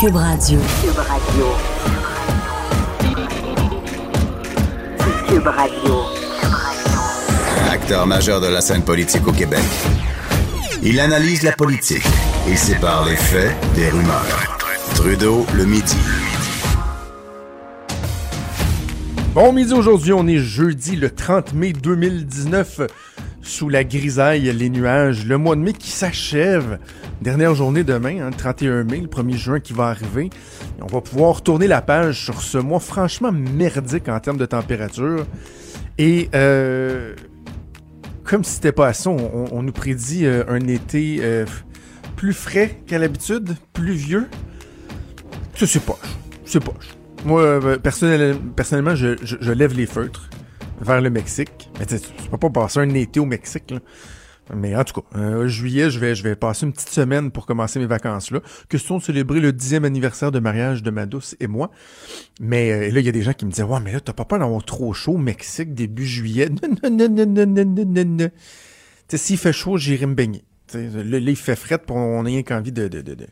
Cube Radio. Cube Radio. Cube Radio. Acteur majeur de la scène politique au Québec. Il analyse la politique et sépare les faits des rumeurs. Trudeau le midi. Bon midi aujourd'hui, on est jeudi le 30 mai 2019 sous la grisaille, les nuages, le mois de mai qui s'achève. Dernière journée demain, hein, le 31 mai, le 1er juin qui va arriver. On va pouvoir tourner la page sur ce mois franchement merdique en termes de température. Et euh, comme si c'était pas assez, on, on nous prédit euh, un été euh, plus frais qu'à l'habitude, pluvieux. Ça, c'est poche. Moi, personnel- personnellement, je lève les feutres vers le Mexique. Mais tu tu peux pas passer un été au Mexique, là. Mais en tout cas, euh, juillet, je vais, je vais passer une petite semaine pour commencer mes vacances là. Question de célébrer le dixième anniversaire de mariage de ma douce et moi. Mais euh, là, il y a des gens qui me disaient Ouais, mais là, t'as pas peur d'avoir trop chaud au Mexique début juillet? Non, non, non, non, non, non, non. Tu s'il fait chaud, j'irai me baigner. Tu sais, là, là, il fait fret pour on n'a rien qu'envie de, de, de, de,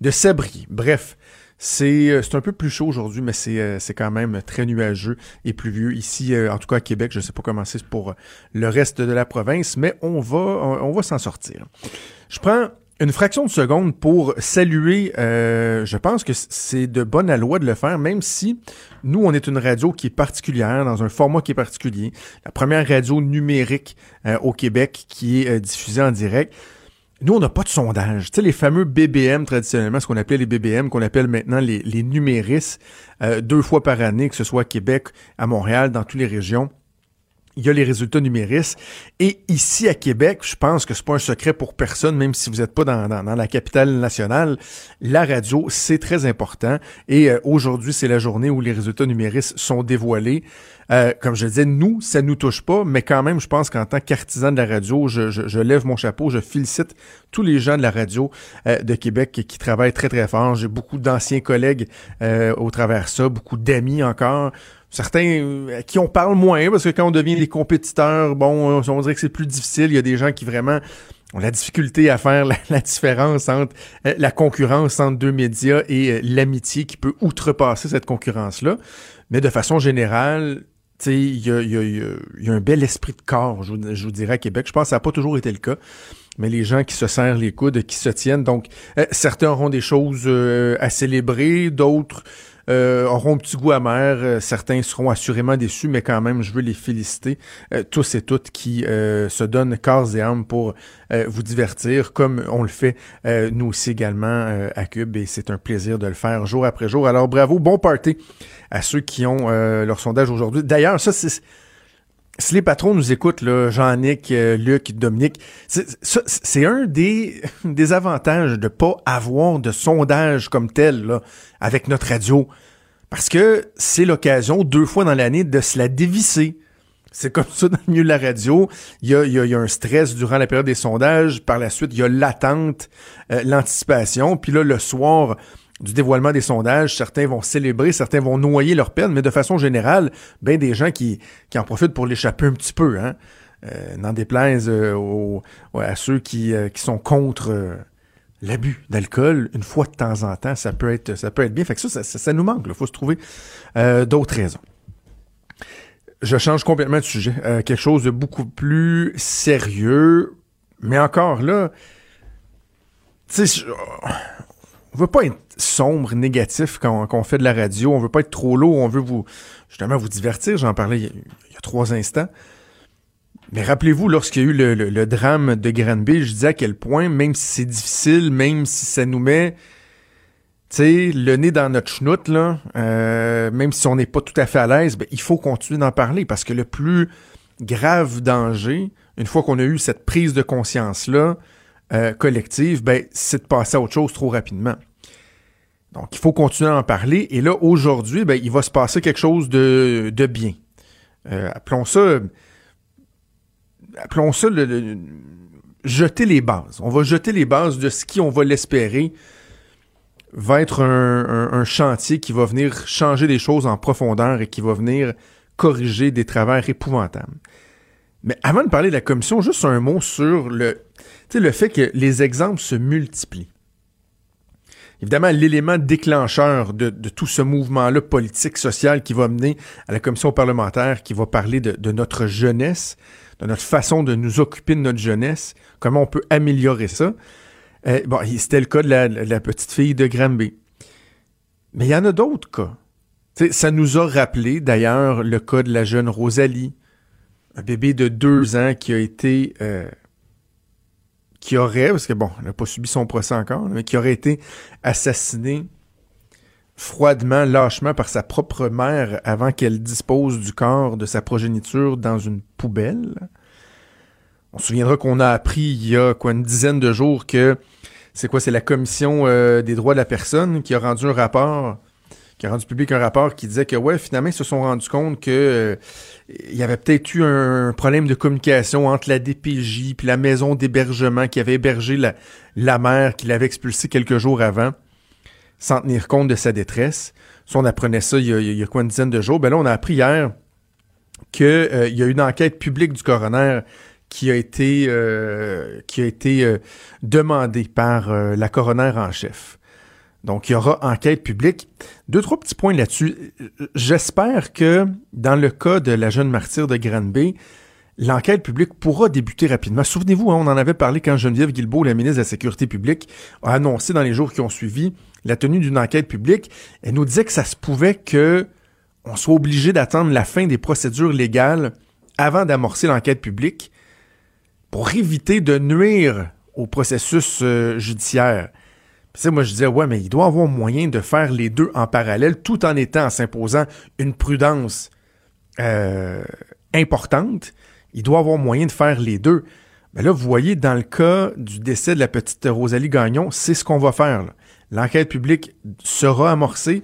de s'abrier. Bref, c'est euh, c'est un peu plus chaud aujourd'hui, mais c'est euh, quand même très nuageux et pluvieux. Ici, euh, en tout cas à Québec, je sais pas comment c'est pour le reste de la province, mais on va, on, va s'en sortir. Je prends une fraction de seconde pour saluer, je pense que c'est de bonne loi de le faire, même si nous, on est une radio qui est particulière, dans un format qui est particulier. La première radio numérique au Québec qui est diffusée en direct. Nous, on n'a pas de sondage. Tu sais, les fameux BBM, traditionnellement, ce qu'on appelait les BBM, qu'on appelle maintenant les, les numéris, euh, deux fois par année, que ce soit à Québec, à Montréal, dans toutes les régions. Il y a les résultats numéris. Et ici, à Québec, je pense que c'est pas un secret pour personne, même si vous n'êtes pas dans, la capitale nationale. La radio, c'est très important. Et euh, aujourd'hui, c'est la journée où les résultats numéris sont dévoilés. Euh, comme je disais, nous, ça nous touche pas, mais quand même, je pense qu'en tant qu'artisan de la radio, je, lève mon chapeau, je félicite tous les gens de la radio euh, de Québec qui, travaillent très, très fort. J'ai beaucoup d'anciens collègues au travers ça, beaucoup d'amis encore. Certains euh, à qui on parle moins, parce que quand on devient des compétiteurs, bon, on dirait que c'est plus difficile. Il y a des gens qui vraiment ont la difficulté à faire la, différence entre euh, la concurrence entre deux médias et euh, l'amitié qui peut outrepasser cette concurrence-là. Mais de façon générale, tu sais, il y y y a- un bel esprit de corps, je vous, dirais, à Québec. Je pense que ça n'a pas toujours été le cas. Mais les gens qui se serrent les coudes, qui se tiennent. Donc, certains auront des choses à célébrer, d'autres euh, auront un petit goût amer. euh, certains seront assurément déçus, mais quand même, je veux les féliciter, euh, tous et toutes qui euh, se donnent corps et âme pour euh, vous divertir, comme on le fait nous aussi également à Cube, et c'est un plaisir de le faire jour après jour. Alors, bravo, bon party à ceux qui ont leur sondage aujourd'hui. D'ailleurs, ça, c'est si les patrons nous écoutent, Jean-Nic, euh, Luc, Dominique, c'est un des, des avantages de pas avoir de sondage comme tel là, avec notre radio. Parce que c'est l'occasion, deux fois dans l'année, de se la dévisser. C'est comme ça dans le milieu de la radio. Il y a, il y a- y a un stress durant la période des sondages. Par la suite, il y a l'attente, euh, l'anticipation. Puis là, le soir du dévoilement des sondages, certains vont célébrer, certains vont noyer leur peine, mais de façon générale, ben des gens qui, qui en profitent pour l'échapper un petit peu, hein. Euh, N'en déplaise euh, aux- ouais, à ceux qui, euh, qui sont contre euh, l'abus d'alcool, une fois de temps en temps, ça peut être, ça peut être bien. Fait que ça, ça, ça- nous manque. Il faut se trouver euh, d'autres raisons. Je change complètement de sujet. Quelque chose de beaucoup plus sérieux. Mais encore là, tu sais, on veut pas être sombre, négatif quand, on fait de la radio. On veut pas être trop lourd. On veut vous, justement, vous divertir. J'en parlais il y, a, trois instants. Mais rappelez-vous, lorsqu'il y a eu le, drame de Granby, je disais à quel point, même si c'est difficile, même si ça nous met, le nez dans notre chenoute, euh, même si on n'est pas tout à fait à l'aise, ben, il faut continuer d'en parler parce que le plus grave danger, une fois qu'on a eu cette prise de conscience-là, euh, collective, ben, c'est de passer à autre chose trop rapidement. Donc, il faut continuer à en parler. Et là, aujourd'hui, ben, il va se passer quelque chose de, bien. Euh, appelons ça, appelons ça jeter les bases. On va jeter les bases de ce qui, on va l'espérer, va être un, chantier qui va venir changer des choses en profondeur et qui va venir corriger des travers épouvantables. Mais avant de parler de la commission, juste un mot sur le, le fait que les exemples se multiplient. Évidemment l'élément déclencheur de, tout ce mouvement-là politique, social qui va mener à la commission parlementaire qui va parler de, notre jeunesse, de notre façon de nous occuper de notre jeunesse, comment on peut améliorer ça. Euh, bon, c'était le cas de la, petite fille de Granby. Mais il y en a d'autres cas. ça nous a rappelé d'ailleurs le cas de la jeune Rosalie, un bébé de deux ans qui a été euh, qui aurait, parce que bon, elle n'a pas subi son procès encore, mais qui aurait été assassiné froidement, lâchement par sa propre mère avant qu'elle dispose du corps de sa progéniture dans une poubelle. On se souviendra qu'on a appris il y a quoi une dizaine de jours que c'est quoi, c'est la commission euh, des droits de la personne qui a rendu un rapport qui a rendu public un rapport qui disait que, ouais, finalement, ils se sont rendus compte que euh, il y avait peut-être eu un problème de communication entre la DPJ puis la maison d'hébergement qui avait hébergé la, la mère qui l'avait expulsée quelques jours avant, sans tenir compte de sa détresse. Si on apprenait ça il y a, quoi, une dizaine de jours, ben là, on a appris hier qu'il euh, y a une enquête publique du coroner qui a été, euh, qui a été demandée par la coroner en chef. Donc, il y aura enquête publique. Deux, trois petits points là-dessus. J'espère que dans le cas de la jeune martyre de Granby, l'enquête publique pourra débuter rapidement. Souvenez-vous, hein, on en avait parlé quand Geneviève Guilbeault, la ministre de la Sécurité publique, a annoncé dans les jours qui ont suivi la tenue d'une enquête publique. Elle nous disait que ça se pouvait que on soit obligé d'attendre la fin des procédures légales avant d'amorcer l'enquête publique pour éviter de nuire au processus euh, judiciaire. Puis, moi, je disais, ouais, mais il doit avoir moyen de faire les deux en parallèle tout en étant, en s'imposant une prudence euh, importante. Il doit avoir moyen de faire les deux. Mais là, vous voyez, dans le cas du décès de la petite Rosalie Gagnon, c'est ce qu'on va faire. L'enquête publique sera amorcée.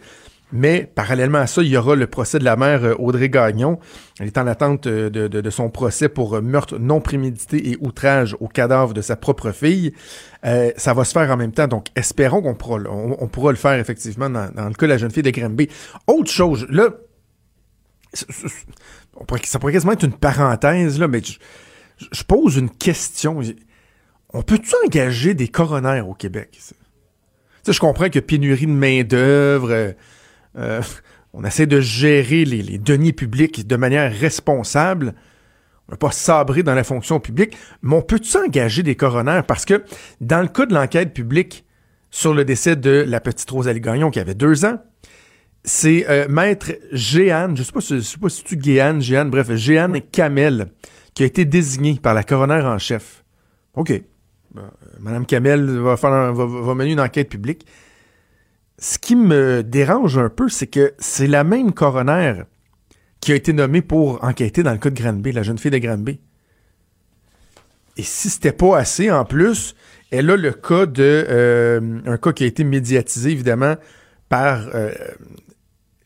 Mais parallèlement à ça, il y aura le procès de la mère euh, Audrey Gagnon. Elle est en attente euh, de, son procès pour euh, meurtre non prémédité et outrage au cadavre de sa propre fille. ça va se faire en même temps, donc espérons qu'on pourra, le faire effectivement dans, le cas de la jeune fille de Granby. Autre chose, là, ça pourrait quasiment être une parenthèse, là, mais je, pose une question. On peut-tu engager des coronaires au Québec? sais, je comprends que pénurie de main-d'œuvre euh, on essaie de gérer les, deniers publics de manière responsable. On ne va pas sabrer dans la fonction publique, mais on peut engager des coronaires? Parce que dans le cas de l'enquête publique sur le décès de la petite Rosalie Gagnon qui avait deux ans, c'est euh, maître Jeanne, je ne sais pas si, sais pas si tu Géane, Jeanne, bref, Jeanne Kamel, qui a été désignée par la coroner en chef. OK. Euh, Madame Kamel va, faire va mener une enquête publique ce qui me dérange un peu, c'est que c'est la même coroner qui a été nommée pour enquêter dans le cas de Granby, la jeune fille de Granby. Et si c'était pas assez, en plus, elle a le cas de euh, un cas qui a été médiatisé évidemment par euh,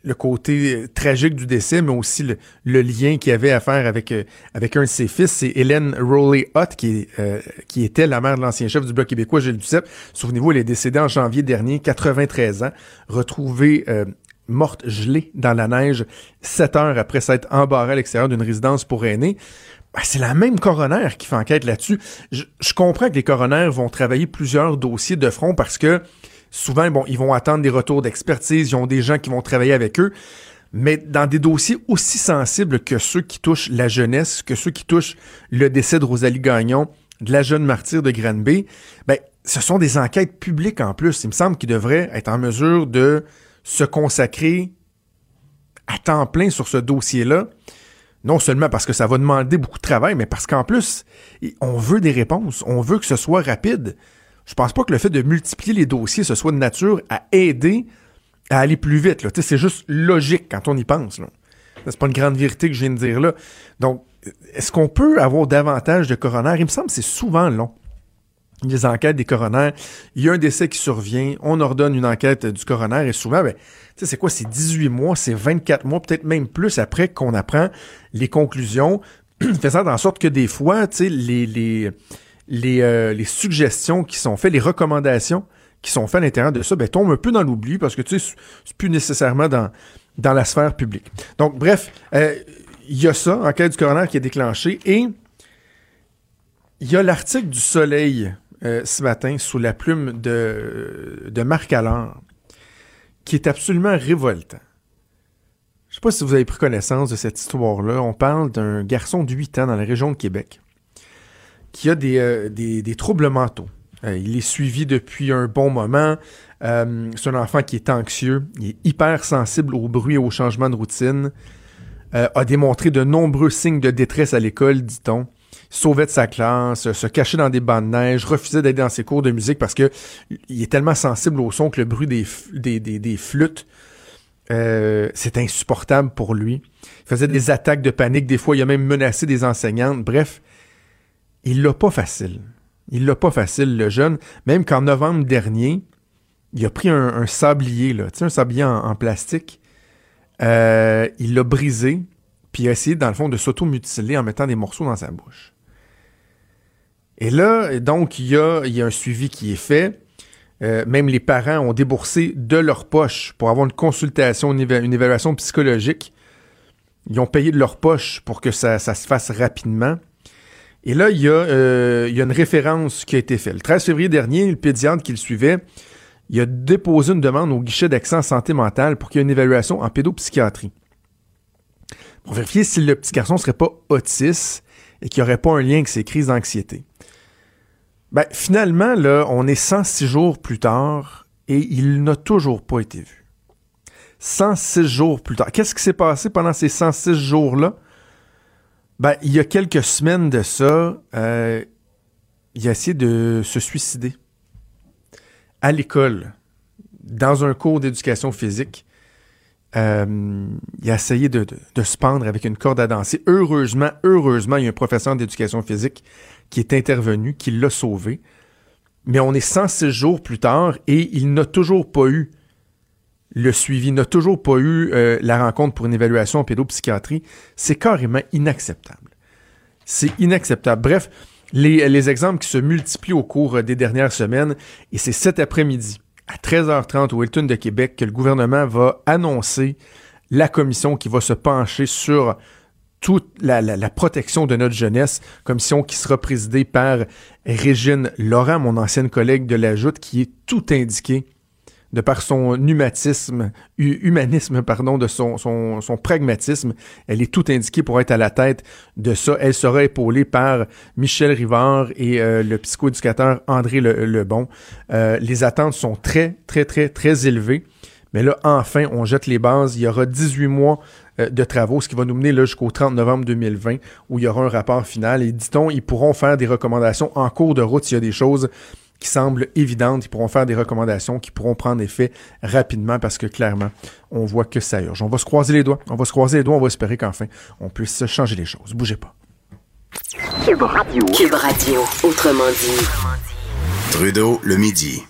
le côté tragique du décès, mais aussi le, lien qu'il avait à faire avec, euh, avec un de ses fils. C'est Hélène Rowley Hutt, qui, euh, qui était la mère de l'ancien chef du Bloc québécois, Gilles Duceppe. Souvenez-vous, elle est décédée en janvier dernier, 93 ans, retrouvée euh, morte gelée dans la neige, sept heures après s'être embarrée à l'extérieur d'une résidence pour aînés. Ben, c'est la même coroner qui fait enquête là-dessus. Je, je comprends que les coronaires vont travailler plusieurs dossiers de front parce que Souvent, bon, ils vont attendre des retours d'expertise, ils ont des gens qui vont travailler avec eux. Mais dans des dossiers aussi sensibles que ceux qui touchent la jeunesse, que ceux qui touchent le décès de Rosalie Gagnon, de la jeune martyre de Granby, ben, ce sont des enquêtes publiques en plus. Il me semble qu'ils devraient être en mesure de se consacrer à temps plein sur ce dossier-là. Non seulement parce que ça va demander beaucoup de travail, mais parce qu'en plus, on veut des réponses. On veut que ce soit rapide je pense pas que le fait de multiplier les dossiers, ce soit de nature à aider à aller plus vite. C'est juste logique quand on y pense. C'est pas une grande vérité que je viens de dire là. Donc, est-ce qu'on peut avoir davantage de coronaires? Il me semble que c'est souvent long. Les enquêtes des coronaires, il y a un décès qui survient, on ordonne une enquête du coroner et souvent, ben, c'est quoi? C'est 18 mois, c'est 24 mois, peut-être même plus après qu'on apprend les conclusions, faisant en sorte que des fois, les, les, euh, les, suggestions qui sont faites, les recommandations qui sont faites à l'intérieur de ça, ben, tombent un peu dans l'oubli parce que tu sais, c'est plus nécessairement dans, la sphère publique. Donc, bref, euh, il y a ça, enquête du coroner qui est déclenché, et il y a l'article du Soleil euh, ce matin sous la plume de, de Marc Allard, qui est absolument révoltant. Je sais pas si vous avez pris connaissance de cette histoire-là. On parle d'un garçon de 8 ans dans la région de Québec qui a des, euh, des, troubles mentaux. Euh, il est suivi depuis un bon moment. Euh, c'est un enfant qui est anxieux, il est hyper sensible au bruit et au changement de routine. a démontré de nombreux signes de détresse à l'école, dit-on. Sauvait de sa classe, se cachait dans des bancs de neige, refusait d'être dans ses cours de musique parce que il est tellement sensible au son que le bruit des flûtes, c'est insupportable pour lui. Il faisait des attaques de panique, des fois il a même menacé des enseignantes. Bref, il l'a pas facile. Il l'a pas facile, le jeune. Même qu'en novembre dernier, il a pris un, sablier, là, un sablier en, plastique. Euh, il l'a brisé, puis il a essayé, dans le fond, de s'auto-mutiler en mettant des morceaux dans sa bouche. Et là, donc, il y a, un suivi qui est fait. Euh, même les parents ont déboursé de leur poche pour avoir une consultation, une, évaluation psychologique. Ils ont payé de leur poche pour que ça se fasse rapidement. Et là, il y, a, euh, il y a une référence qui a été faite. Le 13 février dernier, le pédiatre qui le suivait, il a déposé une demande au guichet d'accès santé mentale pour qu'il y ait une évaluation en pédopsychiatrie. Pour vérifier si le petit garçon ne serait pas autiste et qu'il n'y aurait pas un lien avec ses crises d'anxiété. Ben, finalement, là, on est 106 jours plus tard et il n'a toujours pas été vu. 106 jours plus tard. Qu'est-ce qui s'est passé pendant ces 106 jours-là? Ben, il y a quelques semaines de ça, euh, il a essayé de se suicider à l'école, dans un cours d'éducation physique. Euh, il a essayé de, se pendre avec une corde à danser. Heureusement, heureusement, il y a un professeur d'éducation physique qui est intervenu, qui l'a sauvé. Mais on est 106 jours plus tard et il n'a toujours pas eu le suivi, n'a toujours pas eu euh, la rencontre pour une évaluation en pédopsychiatrie, c'est carrément inacceptable. C'est inacceptable. Bref, les, les, exemples qui se multiplient au cours des dernières semaines, et c'est cet après-midi, à 13h30 au Hilton de Québec, que le gouvernement va annoncer la commission qui va se pencher sur toute la, la, la, protection de notre jeunesse, commission qui sera présidée par Régine Laurent, mon ancienne collègue de la Joute, qui est tout indiquée de par son humanisme, pardon, de son, son, pragmatisme, elle est tout indiquée pour être à la tête de ça. Elle sera épaulée par Michel Rivard et euh, le psychoéducateur André Lebon. Euh, les attentes sont très, très, très, très élevées. Mais là, enfin, on jette les bases. Il y aura 18 mois euh, de travaux, ce qui va nous mener jusqu'au 30 novembre 2020, où il y aura un rapport final. Et dit-on, ils pourront faire des recommandations en cours de route s'il y a des choses qui semblent évidentes. Ils pourront faire des recommandations qui pourront prendre effet rapidement parce que clairement, on voit que ça urge. On va se croiser les doigts. On va se croiser les doigts. On va espérer qu'enfin, on puisse changer les choses. Bougez pas. Cube Radio. Cube Radio. Autrement dit. Trudeau, le midi.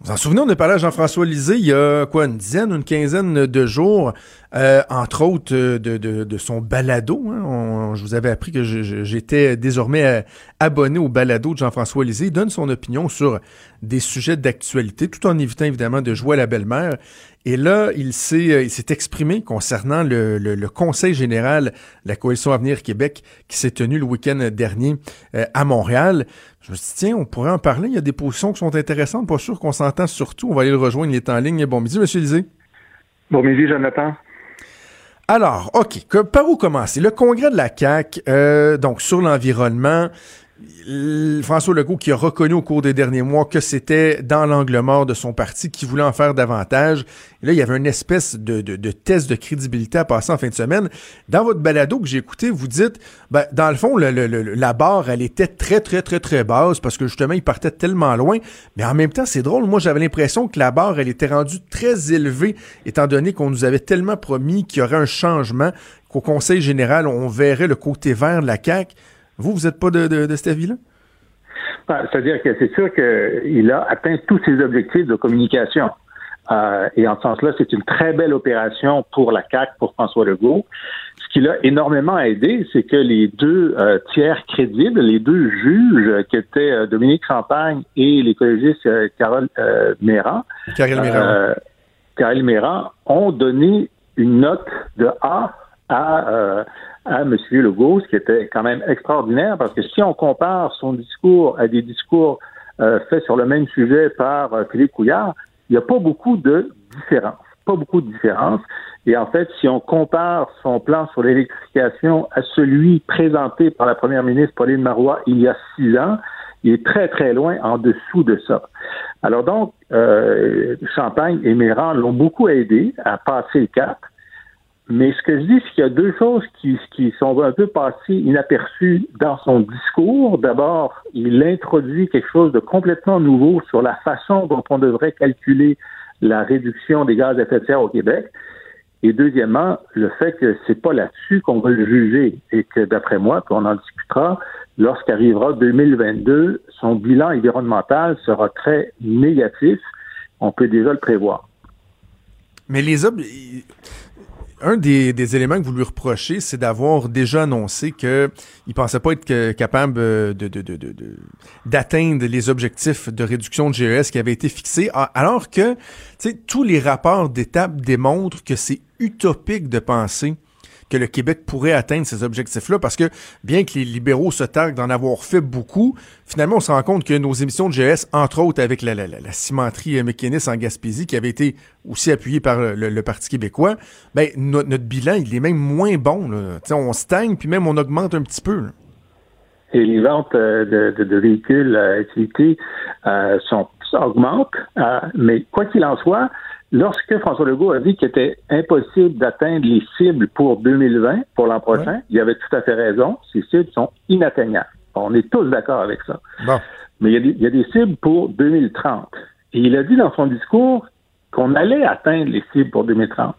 Vous en souvenez, on a parlé à Jean-François Lisée il y a quoi, une dizaine, une quinzaine de jours, euh, entre autres euh, de, son balado. Hein. je vous avais appris que j'étais désormais euh, abonné au balado de Jean-François Lisée. Il donne son opinion sur des sujets d'actualité, tout en évitant évidemment de jouer à la belle-mère. Et là, il s'est, il s'est exprimé concernant le, le, Conseil général de la Coalition Avenir Québec qui s'est tenu le week-end dernier à Montréal. Je me suis dit, tiens, on pourrait en parler. Il y a des positions qui sont intéressantes. Pas sûr qu'on s'entend surtout. On va aller le rejoindre. Il est en ligne. Bon midi, Monsieur Lisée. Bon midi, Jonathan. Alors, OK. par où commencer? Le congrès de la CAQ, euh, donc sur l'environnement, François Legault qui a reconnu au cours des derniers mois que c'était dans l'angle mort de son parti, qui voulait en faire davantage. Là, il y avait une espèce de, de, test de crédibilité à passer en fin de semaine. Dans votre balado que j'ai écouté, vous dites, ben, dans le fond, la barre, elle était très, très, très, très basse parce que justement, il partait tellement loin. Mais en même temps, c'est drôle. Moi, j'avais l'impression que la barre, elle était rendue très élevée, étant donné qu'on nous avait tellement promis qu'il y aurait un changement, qu'au Conseil général, on verrait le côté vert de la CAQ. Vous, vous n'êtes pas de, de, de cet avis-là? Ben, c'est-à-dire que c'est sûr qu'il a atteint tous ses objectifs de communication. Euh, et en ce sens-là, c'est une très belle opération pour la CAC, pour François Legault. Ce qui l'a énormément aidé, c'est que les deux euh, tiers crédibles, les deux juges qui étaient euh, Dominique Champagne et l'écologiste Carole Méran. Carole Méran, ont donné une note de A à, à M. Legault, ce qui était quand même extraordinaire, parce que si on compare son discours à des discours faits sur le même sujet par Philippe Couillard, il n'y a pas beaucoup de différence. Pas beaucoup de différence. Et en fait, si on compare son plan sur l'électrification à celui présenté par la première ministre Pauline Marois il y a six ans, il est très, très loin en dessous de ça. Alors donc, euh, Champagne et Méran l'ont beaucoup aidé à passer le cap. Mais ce que je dis, c'est qu'il y a deux choses qui, sont un peu passées inaperçues dans son discours. D'abord, il introduit quelque chose de complètement nouveau sur la façon dont on devrait calculer la réduction des gaz à effet de serre au Québec. Et deuxièmement, le fait que c'est pas là-dessus qu'on va le juger et que d'après moi, qu'on en discutera, lorsqu'arrivera 2022, son bilan environnemental sera très négatif. On peut déjà le prévoir. Mais les hommes, un des, éléments que vous lui reprochez, c'est d'avoir déjà annoncé qu'il ne pensait pas être capable de, d'atteindre les objectifs de réduction de GES qui avaient été fixés, alors que tous les rapports d'étape démontrent que c'est utopique de penser que le Québec pourrait atteindre ces objectifs-là, parce que bien que les libéraux se targuent d'en avoir fait beaucoup, finalement, on se rend compte que nos émissions de GS, entre autres avec la, la, la, cimenterie mécaniste en Gaspésie, qui avait été aussi appuyée par le, Parti québécois, ben, notre bilan, il est même moins bon. Là. On stagne, puis même on augmente un petit peu. Et les ventes euh, de, véhicules à utilité euh, sont, augmentent, euh, mais quoi qu'il en soit, Lorsque François Legault a dit qu'il était impossible d'atteindre les cibles pour 2020, pour l'an prochain, il avait tout à fait raison. Ces cibles sont inatteignables. On est tous d'accord avec ça. Mais il y, a des, cibles pour 2030. Et il a dit dans son discours qu'on allait atteindre les cibles pour 2030.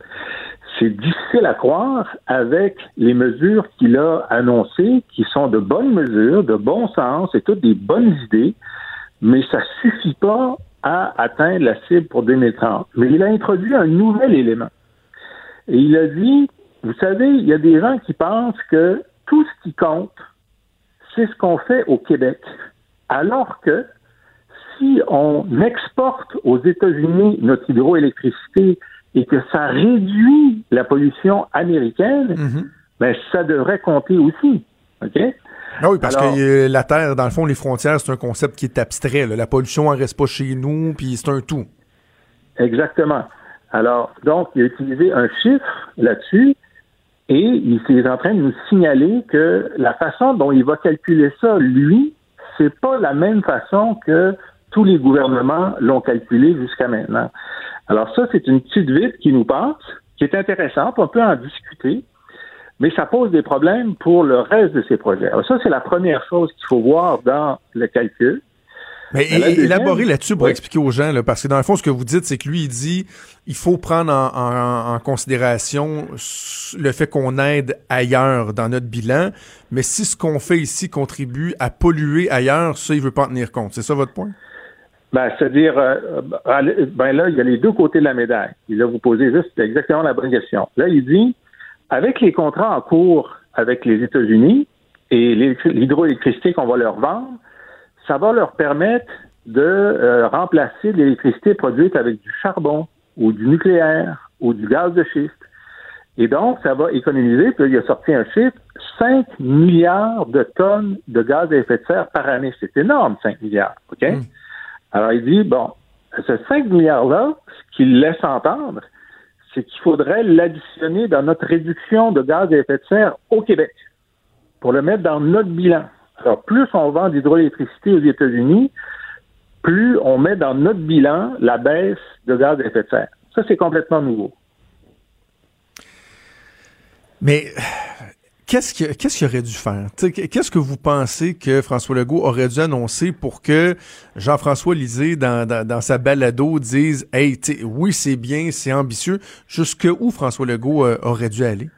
C'est difficile à croire avec les mesures qu'il a annoncées, qui sont de bonnes mesures, de bon sens et toutes des bonnes idées, mais ça suffit pas à atteindre la cible pour 2030. Mais il a introduit un nouvel élément. Et il a dit, vous savez, il y a des gens qui pensent que tout ce qui compte, c'est ce qu'on fait au Québec. Alors que si on exporte aux États-Unis notre hydroélectricité et que ça réduit la pollution américaine, mm-hmm. ben, ça devrait compter aussi. OK? Ah oui, parce que la Terre, dans le fond, les frontières, c'est un concept qui est abstrait. La pollution, elle reste pas chez nous, puis c'est un tout. Exactement. Alors, donc, il a utilisé un chiffre là-dessus et il est en train de nous signaler que la façon dont il va calculer ça, lui, c'est pas la même façon que tous les gouvernements l'ont calculé jusqu'à maintenant. Alors ça, c'est une petite vite qui nous passe, qui est intéressante, on peut en discuter mais ça pose des problèmes pour le reste de ces projets. Alors ça, c'est la première chose qu'il faut voir dans le calcul. Mais élaborer là-dessus pour expliquer aux gens, là, parce que dans le fond, ce que vous dites, c'est que lui, il dit il faut prendre en, considération le fait qu'on aide ailleurs dans notre bilan, mais si ce qu'on fait ici contribue à polluer ailleurs, ça, il veut pas en tenir compte. C'est ça votre point? Ben, c'est-à-dire, euh, ben là, il y a les deux côtés de la médaille. Et là, vous posez juste exactement la bonne question. Là, il dit, avec les contrats en cours avec les États-Unis et l'hydroélectricité qu'on va leur vendre, ça va leur permettre de euh, remplacer l'électricité produite avec du charbon ou du nucléaire ou du gaz de schiste. Et donc, ça va économiser, puis il a sorti un chiffre, 5 milliards de tonnes de gaz à effet de serre par année. C'est énorme, 5 milliards, OK? Hmm. Alors, il dit, bon, ce 5 milliards-là, ce qu'il laisse entendre, c'est qu'il faudrait l'additionner dans notre réduction de gaz à effet de serre au Québec pour le mettre dans notre bilan. Alors, plus on vend d'hydroélectricité aux États-Unis, plus on met dans notre bilan la baisse de gaz à effet de serre. Ça, c'est complètement nouveau. Mais Qu'est-ce qu'il aurait dû faire? Qu'est-ce que vous pensez que François Legault aurait dû annoncer pour que Jean-François Lisée, dans, dans, sa balado, dise Hey, oui, c'est bien, c'est ambitieux. Jusque où François Legault euh, aurait dû aller?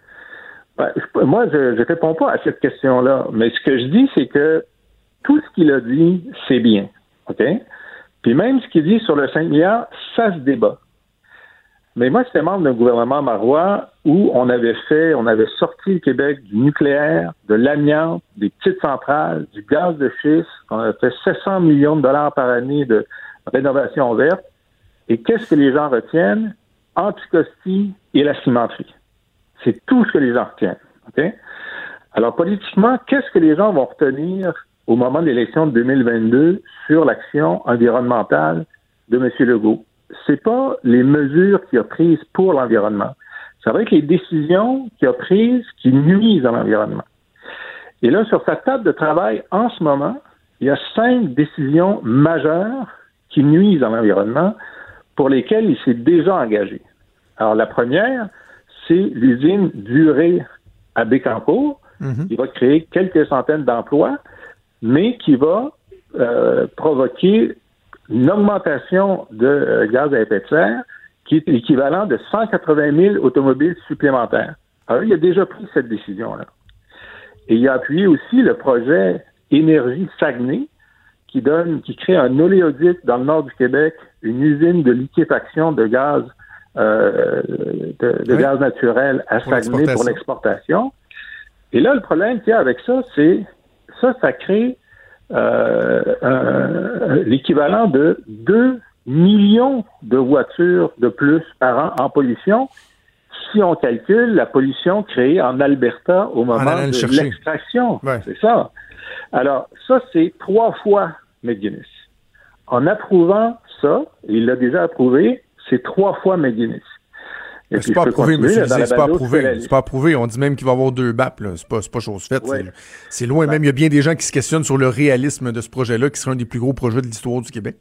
Ben, moi, je ne réponds pas à cette question-là. Mais ce que je dis, c'est que tout ce qu'il a dit, c'est bien. OK? Puis même ce qu'il dit sur le 5 milliards, ça se débat. Mais moi, j'étais membre d'un gouvernement marois où on avait fait, on avait sorti le Québec du nucléaire, de l'amiante, des petites centrales, du gaz de schiste. On a fait 700 millions de dollars par année de rénovation verte. Et qu'est-ce que les gens retiennent? Anticosti et la cimenterie. C'est tout ce que les gens retiennent. Alors, politiquement, qu'est-ce que les gens vont retenir au moment de l'élection de 2022 sur l'action environnementale de M. Legault? C'est pas les mesures qu'il a prises pour l'environnement. Ça va être les décisions qu'il a prises qui nuisent à l'environnement. Et là, sur sa table de travail, en ce moment, il y a cinq décisions majeures qui nuisent à l'environnement pour lesquelles il s'est déjà engagé. Alors, la première, c'est l'usine Durée à Bécancourt, mhm. qui va créer quelques centaines d'emplois, mais qui va euh, provoquer une augmentation de euh, gaz à effet de serre qui est l'équivalent de 180 000 automobiles supplémentaires. Alors, il a déjà pris cette décision-là. Et il a appuyé aussi le projet Énergie Saguenay, qui donne, qui crée un oléoduc dans le nord du Québec, une usine de liquéfaction de gaz, euh, de, gaz naturel à Saguenay pour l'exportation. Et là, le problème qu'il y a avec ça, c'est ça, ça crée euh, l'équivalent de 2 millions de voitures de plus par an en pollution si on calcule la pollution créée en Alberta au moment de l'extraction. C'est ça. Alors, ça, c'est trois fois McGuinness. En approuvant ça, il l'a déjà approuvé, c'est trois fois McGuinness. C'est pas approuvé, monsieur c'est pas approuvé. C'est pas approuvé. On dit même qu'il va y avoir deux BAP, C'est pas, pas chose faite. C'est loin. Même, il y a bien des gens qui se questionnent sur le réalisme de ce projet-là, qui sera un des plus gros projets de l'histoire du Québec.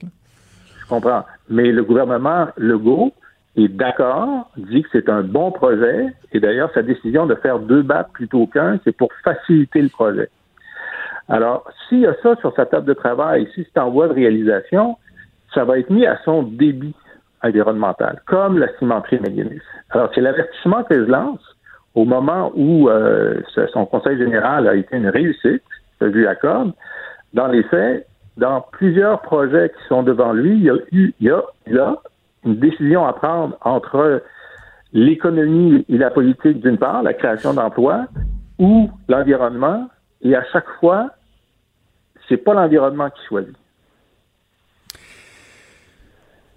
Je comprends. Mais le gouvernement Legault est d'accord, dit que c'est un bon projet. Et d'ailleurs, sa décision de faire deux BAP plutôt qu'un, c'est pour faciliter le projet. Alors, s'il y a ça sur sa table de travail, si c'est en voie de réalisation, ça va être mis à son débit environnemental, comme la cimenterie McGuinness. Alors, c'est l'avertissement que je lance au moment où euh, son conseil général a été une réussite, vu à corde. Dans les faits, dans plusieurs projets qui sont devant lui, il y a eu, il y a, une décision à prendre entre l'économie et la politique d'une part, la création d'emplois, ou l'environnement, et à chaque fois, c'est pas l'environnement qui choisit.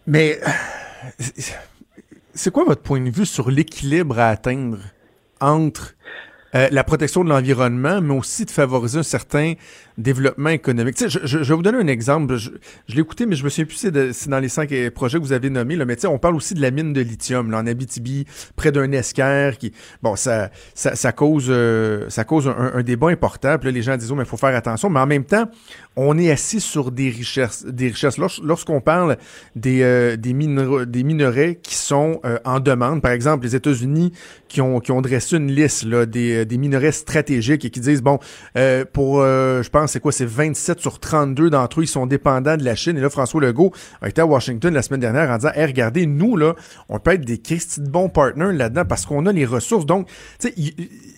Mais c'est quoi votre point de vue sur l'équilibre à atteindre entre euh, la protection de l'environnement, mais aussi de favoriser un certain développement économique. Tu sais, je, je, vais vous donner un exemple. Je, je l'ai écouté, mais je me souviens plus si dans les cinq euh, projets que vous avez nommés. Là. Mais tu sais, on parle aussi de la mine de lithium là, en Abitibi, près d'un esquerre. Qui, bon, ça, ça, ça cause, euh, ça cause un, un, débat important. Puis là, les gens disent, oh, mais il faut faire attention. Mais en même temps, on est assis sur des richesses. Des richesses. Lorsqu'on parle des, euh, des, minerais qui sont en demande, par exemple, les États-Unis qui ont, qui ont dressé une liste là, des, des minerais stratégiques et qui disent, bon, pour, je pense, c'est quoi, c'est 27 sur 32 d'entre eux, ils sont dépendants de la Chine. Et là, François Legault a été à Washington la semaine dernière en disant, hey, regardez, nous, là, on peut être des Christy bons partners là-dedans parce qu'on a les ressources. Donc, sais,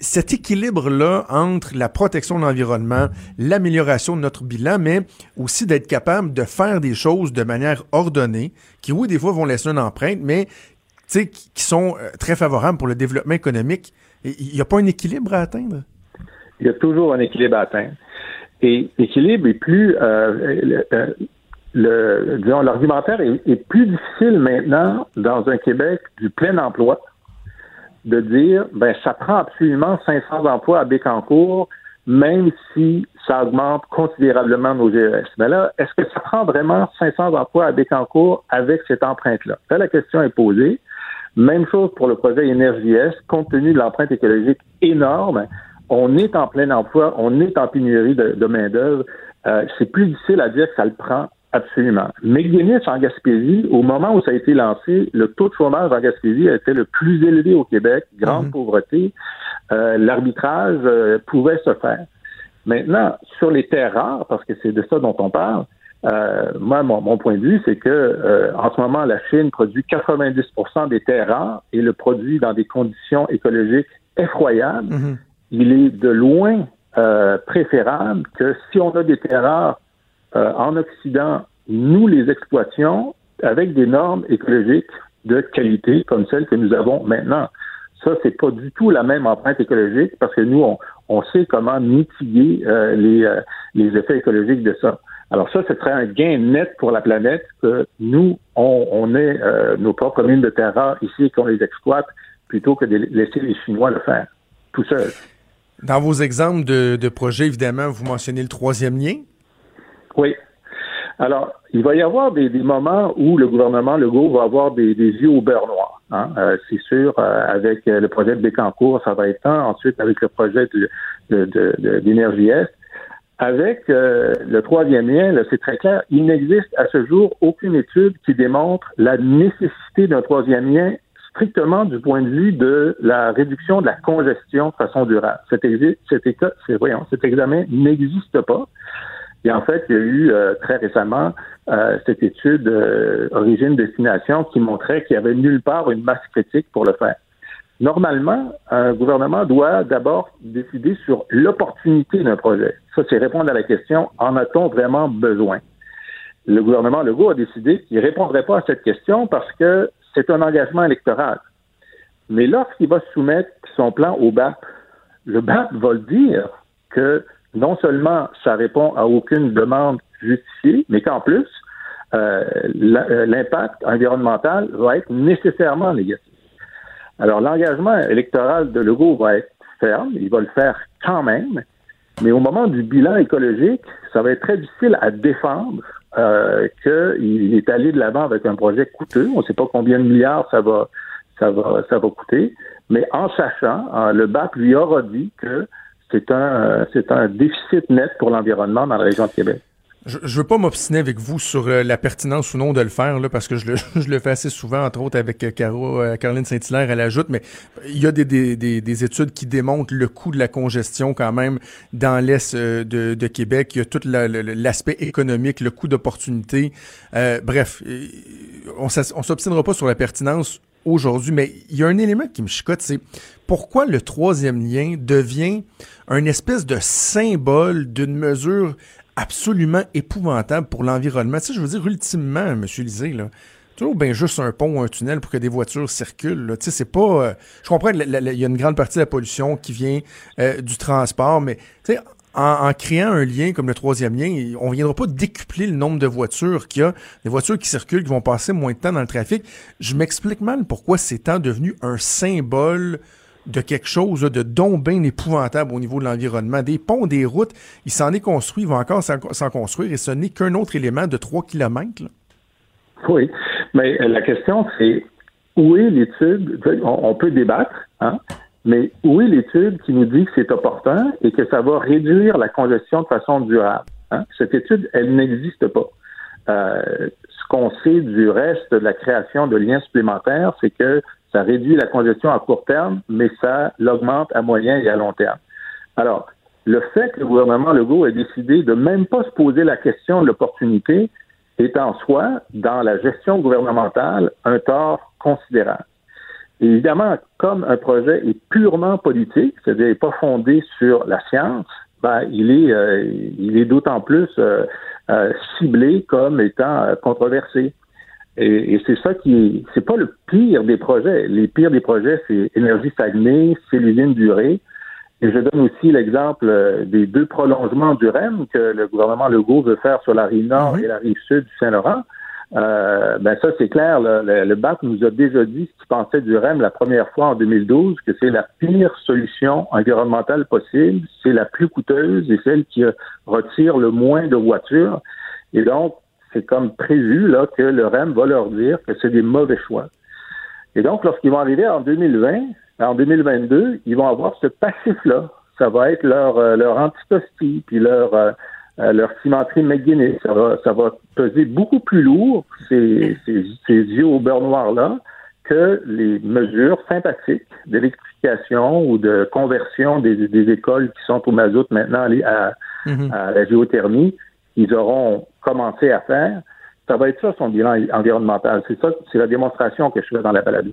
cet équilibre-là entre la protection de l'environnement, l'amélioration de notre bilan, mais aussi d'être capable de faire des choses de manière ordonnée, qui, oui, des fois vont laisser une empreinte, mais qui sont euh, très favorables pour le développement économique. Il n'y a pas un équilibre à atteindre? Il y a toujours un équilibre à atteindre. Et l'équilibre est plus, euh, le, disons, l'argumentaire est, plus difficile maintenant dans un Québec du plein emploi de dire, ben, ça prend absolument 500 emplois à Bécancourt, même si ça augmente considérablement nos GES. Mais là, est-ce que ça prend vraiment 500 emplois à Bécancourt avec cette empreinte-là? Là, la question est posée. Même chose pour le projet Energies, compte tenu de l'empreinte écologique énorme on est en plein emploi, on est en pénurie de, main-d'œuvre. Euh, c'est plus difficile à dire que ça le prend absolument. McGuinness en Gaspésie, au moment où ça a été lancé, le taux de chômage en Gaspésie était le plus élevé au Québec, grande mhm. pauvreté. Euh, l'arbitrage euh, pouvait se faire. Maintenant, sur les terres rares, parce que c'est de ça dont on parle, moi, mon, point de vue, c'est que en ce moment, la Chine produit 90% des terres rares et le produit dans des conditions écologiques effroyables. Mhm il est de loin euh, préférable que si on a des terres euh, en Occident, nous les exploitions avec des normes écologiques de qualité comme celles que nous avons maintenant. Ça, c'est pas du tout la même empreinte écologique parce que nous, on, sait comment mitiguer euh, les, les effets écologiques de ça. Alors ça, ce serait un gain net pour la planète que nous, on, on ait nos propres mines de terre ici et qu'on les exploite plutôt que de laisser les Chinois le faire tout seuls. Dans vos exemples de, projets, évidemment, vous mentionnez le troisième lien. Oui. Alors, il va y avoir des, moments où le gouvernement Legault va avoir des, yeux au beurre noir. Hein. Euh, c'est sûr, euh, avec le projet de Bécancourt, ça va être un. Ensuite, avec le projet d'énergie Est. Avec euh, le troisième lien, c'est très clair, il n'existe à ce jour aucune étude qui démontre la nécessité d'un troisième lien strictement du point de vue de la réduction de la congestion de façon durable. Cet, cet examen n'existe pas. Et en fait, il y a eu euh, très récemment euh, cette étude origine-destination qui montrait qu'il n'y avait nulle part une masse critique pour le faire. Normalement, un gouvernement doit d'abord décider sur l'opportunité d'un projet. Ça, c'est répondre à la question en a-t-on vraiment besoin? Le gouvernement Legault a décidé qu'il ne répondrait pas à cette question parce que c'est un engagement électoral. Mais lorsqu'il va soumettre son plan au BAP, le BAP va le dire que non seulement ça répond à aucune demande justifiée, mais qu'en plus, euh, euh, l'impact environnemental va être nécessairement négatif. Alors, l'engagement électoral de Legault va être ferme, il va le faire quand même, mais au moment du bilan écologique, ça va être très difficile à défendre euh, qu'il est allé de l'avant avec un projet coûteux. On ne sait pas combien de milliards ça va, ça va, ça va coûter, mais en sachant, euh, le BAP lui aura dit que c'est un, c'est un déficit net pour l'environnement dans la région de Québec. Je, je veux pas m'obstiner avec vous sur euh, la pertinence ou non de le faire, là, parce que je le, je le fais assez souvent, entre autres avec euh, Caro, euh, Caroline Saint-Hilaire, elle ajoute, mais il y a des, des, des, études qui démontrent le coût de la congestion quand même dans l'Est de, de, Québec. Il y a tout l'aspect économique, le coût d'opportunité. bref, on, on s'obstinera pas sur la pertinence aujourd'hui, mais il y a un élément qui me chicote, c'est pourquoi le troisième lien devient un espèce de symbole d'une mesure absolument épouvantable pour l'environnement. Tu sais, je veux dire, ultimement, M. Lisée, là, toujours bien juste un pont ou un tunnel pour que des voitures circulent. Tu sais, c'est pas... Euh, je comprends qu'il y a une grande partie de la pollution qui vient euh, du transport, mais tu sais, en, créant un lien comme le troisième lien, on ne viendra pas décupler le nombre de voitures qu'il y a, des voitures qui circulent, qui vont passer moins de temps dans le trafic. Je m'explique mal pourquoi c'est tant devenu un symbole de quelque chose de donc bien épouvantable au niveau de l'environnement. Des ponts, des routes, il s'en est construit, il va encore s'en construire et ce n'est qu'un autre élément de 3 km. Oui, mais euh, la question c'est où est l'étude, on, peut débattre, hein, mais où est l'étude qui nous dit que c'est opportun et que ça va réduire la congestion de façon durable? Hein? Cette étude, elle n'existe pas. Euh, ce qu'on sait du reste de la création de liens supplémentaires, c'est que ça réduit la congestion à court terme, mais ça l'augmente à moyen et à long terme. Alors, le fait que le gouvernement Legault ait décidé de même pas se poser la question de l'opportunité est en soi, dans la gestion gouvernementale, un tort considérable. évidemment, comme un projet est purement politique, c'est-à-dire pas fondé sur la science, ben, il est, euh, il est d'autant plus euh, euh, ciblé comme étant controversé. Et, c'est ça qui est, c'est pas le pire des projets. Les pires des projets, c'est énergie stagnée, c'est l'usine durée. Et je donne aussi l'exemple euh, des deux prolongements du REM que le gouvernement Legault veut faire sur la rive nord et la rive sud du Saint-Laurent. Euh, ben ça, c'est clair. le, le, BAC nous a déjà dit ce qu'il pensait du REM la première fois en 2012, que c'est la pire solution environnementale possible, c'est la plus coûteuse et celle qui retire le moins de voitures. Et donc, c'est comme prévu là, que le REM va leur dire que c'est des mauvais choix. Et donc, lorsqu'ils vont arriver en 2020, en 2022, ils vont avoir ce passif-là. Ça va être leur, euh, leur puis leur, euh, euh, leur cimenterie McGuinness. Ça va, ça va peser beaucoup plus lourd, ces, ces, ces yeux au beurre noir-là, que les mesures sympathiques d'électrification ou de conversion des, des, écoles qui sont au mazout maintenant à, mm-hmm. à la géothermie ils auront commencé à faire, ça va être ça son bilan environnemental. C'est ça, c'est la démonstration que je fais dans la balade.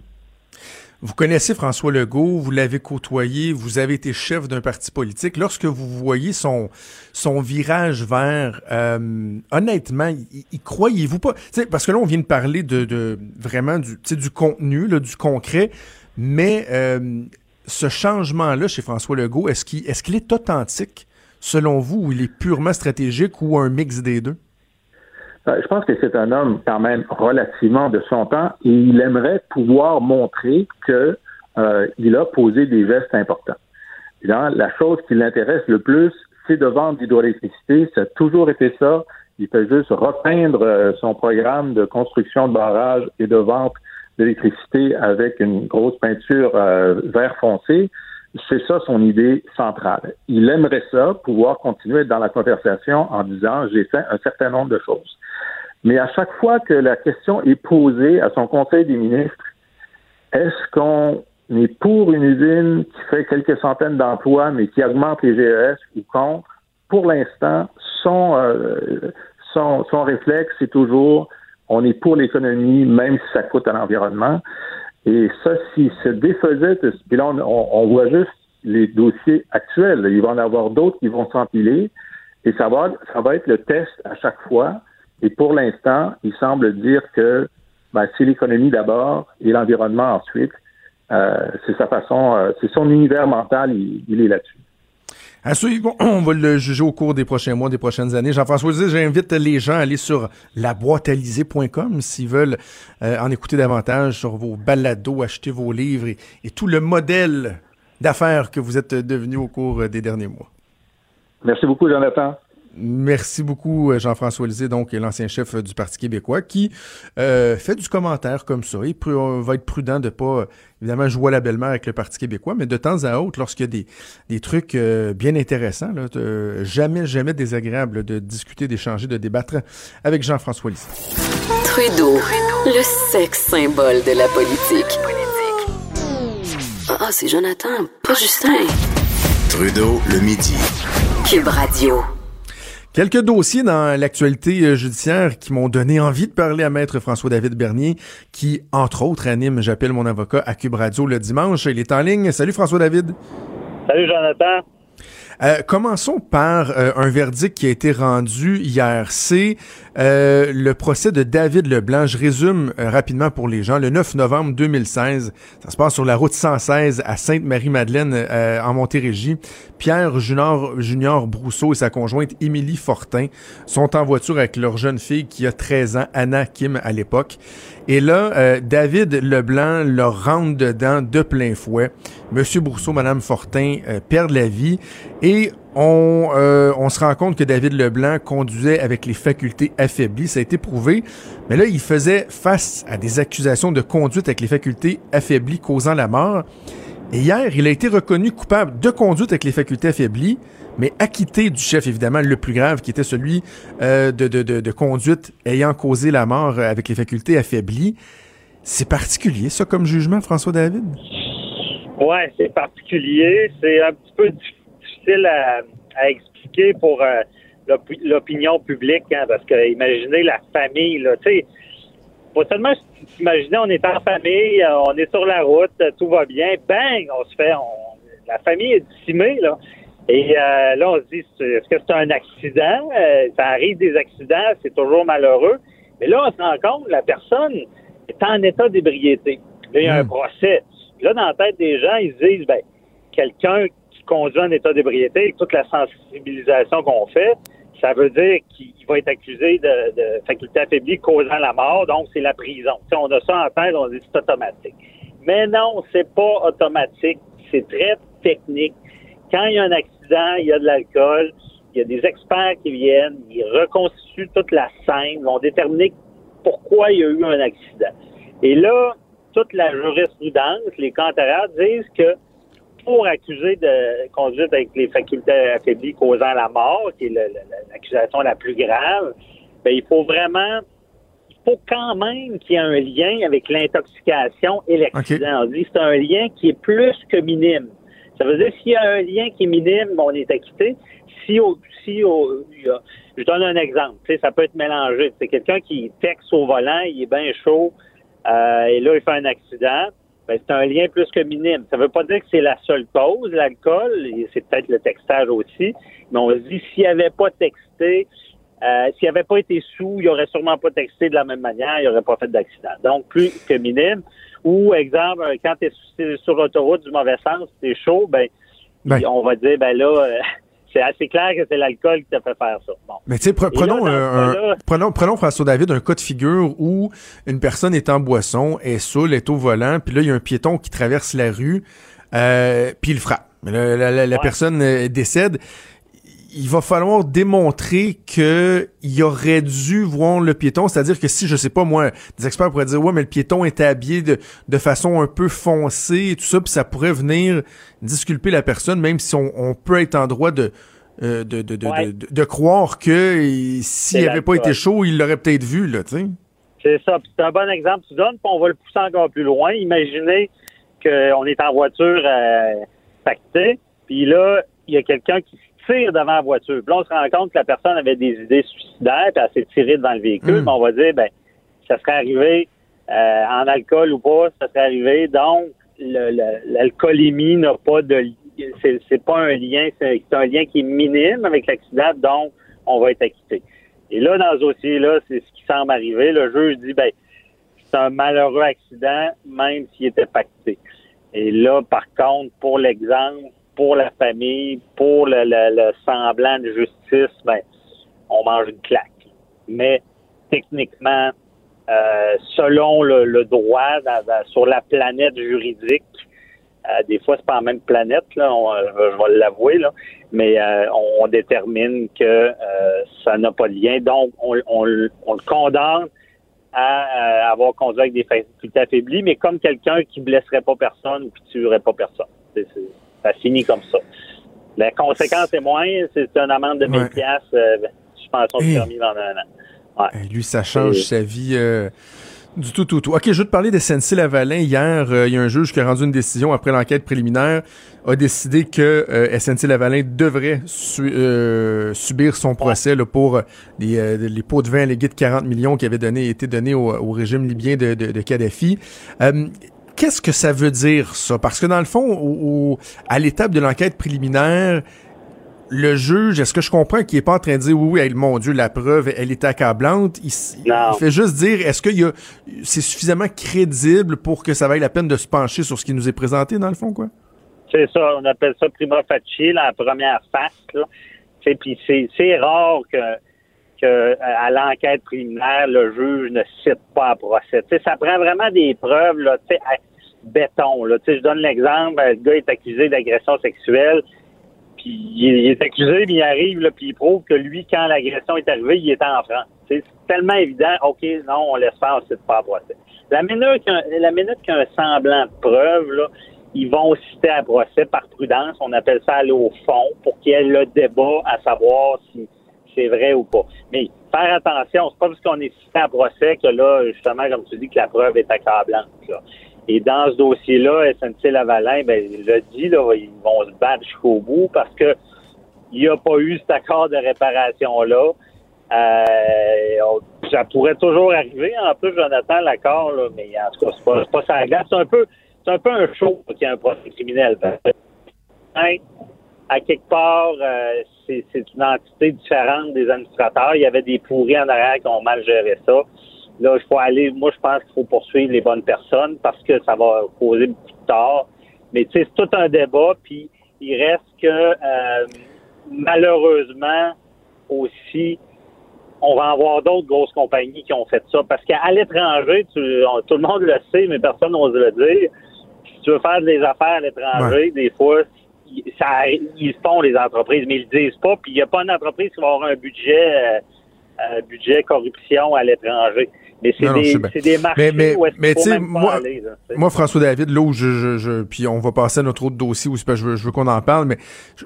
Vous connaissez François Legault, vous l'avez côtoyé, vous avez été chef d'un parti politique. Lorsque vous voyez son son virage vers, euh, honnêtement, y, croyez-vous pas? Parce que là, on vient de parler de, de vraiment du du contenu, là, du concret, mais euh, ce changement-là chez François Legault, est-ce qu'il est-ce qu'il est authentique selon vous, ou il est purement stratégique ou un mix des deux? Euh, je pense que c'est un homme quand même relativement de son temps et il aimerait pouvoir montrer que euh, a posé des gestes importants. la chose qui l'intéresse le plus, c'est de vendre l'hydroélectricité. Ça a toujours été ça. Il fait juste repeindre euh, son programme de construction de barrages et de vente d'électricité avec une grosse peinture euh, vert foncé. C'est ça son idée centrale. Il aimerait ça, pouvoir continuer dans la conversation en disant j'ai fait un certain nombre de choses. Mais à chaque fois que la question est posée à son conseil des ministres, est-ce qu'on est pour une usine qui fait quelques centaines d'emplois mais qui augmente les GES ou contre? Pour l'instant, son, euh, son, son réflexe, c'est toujours on est pour l'économie, même si ça coûte à l'environnement. Et ça, si se défaisait, puis là, on, voit juste les dossiers actuels. Il va en avoir d'autres qui vont s'empiler. Et ça va, ça va être le test à chaque fois. Et pour l'instant, il semble dire que ben, c'est l'économie d'abord et l'environnement ensuite. Euh, c'est sa façon, euh, c'est son univers mental, il est là-dessus. À on va le juger au cours des prochains mois, des prochaines années. Jean-François j'invite les gens à aller sur laboîtealisée.com s'ils veulent euh, en écouter davantage sur vos balados, acheter vos livres et, tout le modèle d'affaires que vous êtes devenu au cours des derniers mois. Merci beaucoup, Jonathan. Merci beaucoup, Jean-François Lisée, donc l'ancien chef du Parti québécois, qui euh, fait du commentaire comme ça. Il va être prudent de pas évidemment, je vois la belle-mère avec le Parti québécois, mais de temps à autre, lorsqu'il y a des, des trucs euh, bien intéressants, là, jamais, jamais désagréable de discuter, d'échanger, de débattre avec Jean-François Lisée. Trudeau, le sexe symbole de la politique. Ah, c'est Jonathan, pas Justin. Trudeau, le midi. Cube Radio. Quelques dossiers dans l'actualité euh, judiciaire qui m'ont donné envie de parler à maître François-David Bernier, qui, entre autres, anime J'appelle mon avocat à Cube Radio le dimanche. Il est en ligne. Salut François-David. Salut Jonathan. Euh, commençons par euh, un verdict qui a été rendu hier. C'est euh, le procès de David Leblanc. Je résume rapidement pour les gens. Le 9 novembre 2016, ça se passe sur la route 116 à Sainte-Marie-Madeleine en Montérégie. Pierre Junior, Junior Brousseau et sa conjointe Émilie Fortin sont en voiture avec leur jeune fille qui a 13 ans, Anna Kim à l'époque. Et là, David Leblanc leur rentre dedans de plein fouet. Monsieur Brousseau, Madame Fortin perdent la vie et on, euh, on se rend compte que David Leblanc conduisait avec les facultés affaiblies. Ça a été prouvé. Mais là, il faisait face à des accusations de conduite avec les facultés affaiblies causant la mort. Et hier, il a été reconnu coupable de conduite avec les facultés affaiblies, mais acquitté du chef, évidemment, le plus grave, qui était celui euh, de, de, conduite ayant causé la mort avec les facultés affaiblies. C'est particulier, ça, comme jugement, François David? Ouais, c'est particulier. C'est un petit peu difficile à, expliquer pour euh, l'opinion publique, hein, parce que imaginez la famille, tu sais, faut seulement s'imaginer, on est en famille, euh, on est sur la route, tout va bien, bang, on se fait, la famille est décimée, là. Et euh, là, on se dit, est-ce que c'est un accident? ça arrive des accidents, c'est toujours malheureux. Mais là, on se rend compte, la personne est en état d'ébriété. Là, il y a un hmm. procès. Là, dans la tête des gens, ils se disent, ben, quelqu'un conduit en état d'ébriété, toute la sensibilisation qu'on fait, ça veut dire qu'il va être accusé de, de faculté affaiblie causant la mort, donc c'est la prison. on a ça en tête, on dit c'est automatique. Mais non, c'est pas automatique, c'est très technique. Quand il y a un accident, il y a de l'alcool, il y a des experts qui viennent, ils reconstituent toute la scène, vont déterminer pourquoi il y a eu un accident. Et là, toute la jurisprudence, les cantaraires disent que pour accuser de conduite avec les facultés affaiblies causant la mort, qui est l'accusation la, plus grave, ben, il faut vraiment, il faut quand même qu'il y ait un lien avec l'intoxication et l'accident. On dit c'est un lien qui est plus que minime. Ça veut dire s'il y a un lien qui est minime, on est acquitté. Si, si je donne un exemple, ça peut être mélangé. C'est quelqu'un qui texte au volant, il est bien chaud, euh, et là il fait un accident ben, c'est un lien plus que minime. Ça ne veut pas dire que c'est la seule cause, l'alcool, c'est peut-être le textage aussi, mais on se dit, s'il avait pas texté, euh, s'il avait pas été sous, il aurait sûrement pas texté de la même manière, il aurait pas fait d'accident. Donc, plus que minime. Ou, exemple, quand tu es sur l'autoroute du mauvais sens, c'est chaud, ben, ben, on va dire, ben là, euh, c'est assez clair que c'est l'alcool qui t'a fait faire ça. Bon. Mais tu sais, prenons, un, prenons, prenons, François David, un cas de figure où une personne est en boisson, est saoule, est au volant, puis là, il y a un piéton qui traverse la rue, euh, puis il frappe. La, la, personne euh, décède il va falloir démontrer que il aurait dû voir le piéton, c'est-à-dire que si je sais pas moi, des experts pourraient dire ouais mais le piéton était habillé de, de façon un peu foncée et tout ça, puis ça pourrait venir disculper la personne, même si on, on peut être en droit de euh, de, de, de, de, croire que s'il avait pas été chaud, il l'aurait peut-être vu là, tu sais. C'est ça, c'est un bon exemple tu donnes, puis on va le pousser encore plus loin. Imaginez qu'on est en voiture euh, pactée, puis là il y a quelqu'un qui tire devant la voiture. Puis là, on se rend compte que la personne avait des idées suicidaires, puis elle s'est tirée devant le véhicule. Hmm. Mais on va dire, ben, ça serait arrivé euh, en alcool ou pas, ça serait arrivé. Donc, l'alcoolémie n'a pas de c'est pas un lien, c'est un lien qui est minime avec l'accident, donc on va être acquitté. Et là, dans ce dossier-là, c'est ce qui semble arriver. Le juge dit, ben, c'est un malheureux accident, même s'il était pacté. Et là, par contre, pour l'exemple, pour la famille, pour le, semblant de justice, ben, on mange une claque. Mais techniquement, euh, selon le, droit sur la planète juridique, euh, des fois c'est pas la même planète, là, je vais l'avouer, là, mais euh, on, détermine que ça n'a pas de lien. Donc, on, on, le condamne à avoir conduit avec des facultés affaiblies, mais comme quelqu'un qui blesserait pas personne ou qui tuerait pas personne. C'est, ça finit comme ça. La conséquence est moins, c'est une amende de 1000 pièces euh, suspension de permis dans un an. Ouais. lui, ça change sa vie euh, du tout, tout, tout. OK, je veux te parler de SNC-Lavalin. Hier, euh, il y a un juge qui a rendu une décision après l'enquête préliminaire, a décidé que SNC-Lavalin devrait subir son procès pour les, les, pots de vin allégués de 40 millions qui avaient donné, été donnés au, régime libyen de, de, de Kadhafi qu'est-ce que ça veut dire, ça? Parce que dans le fond, à l'étape de l'enquête préliminaire, le juge, est-ce que je comprends qu'il est pas en train de dire oui, oui, mon Dieu, la preuve, elle est accablante. Il, fait juste dire, est-ce que c'est suffisamment crédible pour que ça vaille la peine de se pencher sur ce qui nous est présenté, dans le fond, quoi? C'est ça, on appelle ça prima facie, la première face. Puis c'est rare que à l'enquête préliminaire, le juge ne cite pas à procès. ça prend vraiment des preuves, là, béton. Là. je donne l'exemple, le gars est accusé d'agression sexuelle, puis il est accusé, mais il arrive, là, puis il prouve que lui, quand l'agression est arrivée, il était en France. C'est tellement évident, OK, non, on laisse faire, cite pas procès. La minute qu'il y a un semblant de preuve, là, ils vont citer à procès par prudence. On appelle ça aller au fond pour qu'il y ait le débat à savoir si c'est vrai ou pas. Mais faire attention, c'est pas parce qu'on est cité à procès que là, justement, comme tu dis, que la preuve est accablante. Et dans ce dossier-là, SNC-Lavalin, ben, il l'a dit, là, ils vont se battre jusqu'au bout parce que il n'y a pas eu cet accord de réparation-là. Euh, ça pourrait toujours arriver. En plus, Jonathan, l'accord, là, mais en tout cas, c'est pas, pas ça glace. C'est un peu, c'est un peu un show qu'il y a un procès criminel. Hein? à quelque part, euh, c'est une entité différente des administrateurs. Il y avait des pourris en arrière qui ont mal géré ça. Là, il faut aller. Moi, je pense qu'il faut poursuivre les bonnes personnes parce que ça va causer beaucoup de tort. Mais tu sais, c'est tout un débat. Puis il reste que euh, malheureusement aussi, on va avoir d'autres grosses compagnies qui ont fait ça. Parce qu'à l'étranger, tout le monde le sait, mais personne n'ose le dire. Si tu veux faire des affaires à l'étranger, des fois, ça, ils font les entreprises, mais ils le disent pas. Puis il n'y a pas une entreprise qui va avoir un budget, euh, un budget corruption à l'étranger. Mais c'est des, des, marchés mais, mais, mais tu sais, moi, moi, François David, là où je, je, je, puis on va passer à notre autre dossier où je veux, je veux qu'on en parle, mais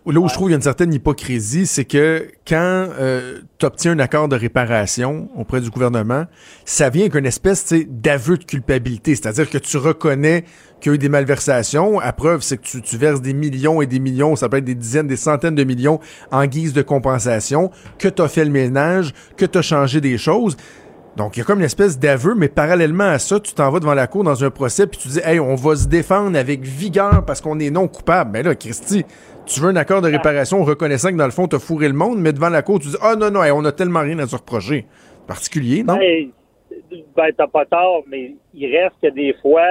là où je trouve qu'il y a une certaine hypocrisie, c'est que quand euh, tu obtiens un accord de réparation auprès du gouvernement, ça vient avec une espèce d'aveu de culpabilité, c'est-à-dire que tu reconnais qu'il y a eu des malversations. À preuve, c'est que tu, tu verses des millions et des millions, ça peut être des dizaines, des centaines de millions en guise de compensation, que tu as fait le ménage, que tu as changé des choses. Donc, il y a comme une espèce d'aveu, mais parallèlement à ça, tu t'en vas devant la cour dans un procès, puis tu dis, hey, on va se défendre avec vigueur parce qu'on est non coupable. Mais là, Christy, tu veux un accord de réparation reconnaissant que dans le fond, t'as fourré le monde, mais devant la cour, tu dis, ah oh, non, non, on a tellement rien à se reprocher. Particulier, non? Ben, ben t'as pas tort, mais il reste que des fois,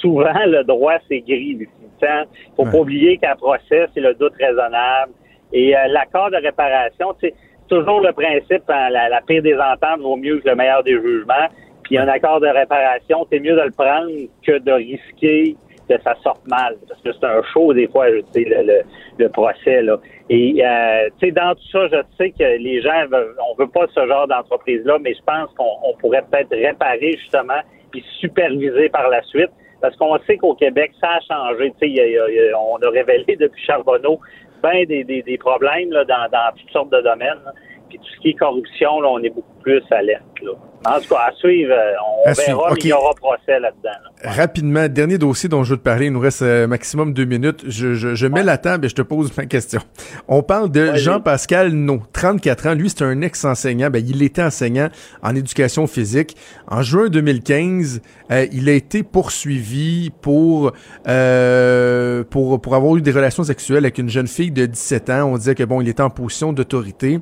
souvent, le droit, c'est gris. Il faut pas oublier qu'un procès, c'est le doute raisonnable. Et l'accord de réparation, c'est toujours le principe, hein, la, la pire des ententes vaut mieux que le meilleur des jugements. Puis un accord de réparation, c'est mieux de le prendre que de risquer que ça sorte mal. Parce que c'est un show, des fois, le, le, le procès. Là. Et euh, tu sais, dans tout ça, je sais que les gens on veut pas ce genre d'entreprise-là, mais je pense qu'on pourrait peut-être réparer justement puis superviser par la suite. Parce qu'on sait qu'au Québec, ça a changé. Tu sais, on a révélé depuis Charbonneau bien des, des, des problèmes là, dans, dans toutes sortes de domaines. Puis tout ce qui est corruption, là, on est beaucoup plus alerte. Là. En tout cas, à suivre, euh, on verra, il y aura procès là-dedans. Rapidement, dernier dossier dont je veux te parler, il nous reste euh, maximum deux minutes. Je, je, je mets la table et je te pose ma question. On parle de Jean-Pascal No, 34 ans. Lui, c'est un ex-enseignant. Ben, il était enseignant en éducation physique. En juin 2015, euh, il a été poursuivi pour, euh, pour, pour avoir eu des relations sexuelles avec une jeune fille de 17 ans. On disait que bon, il était en position d'autorité.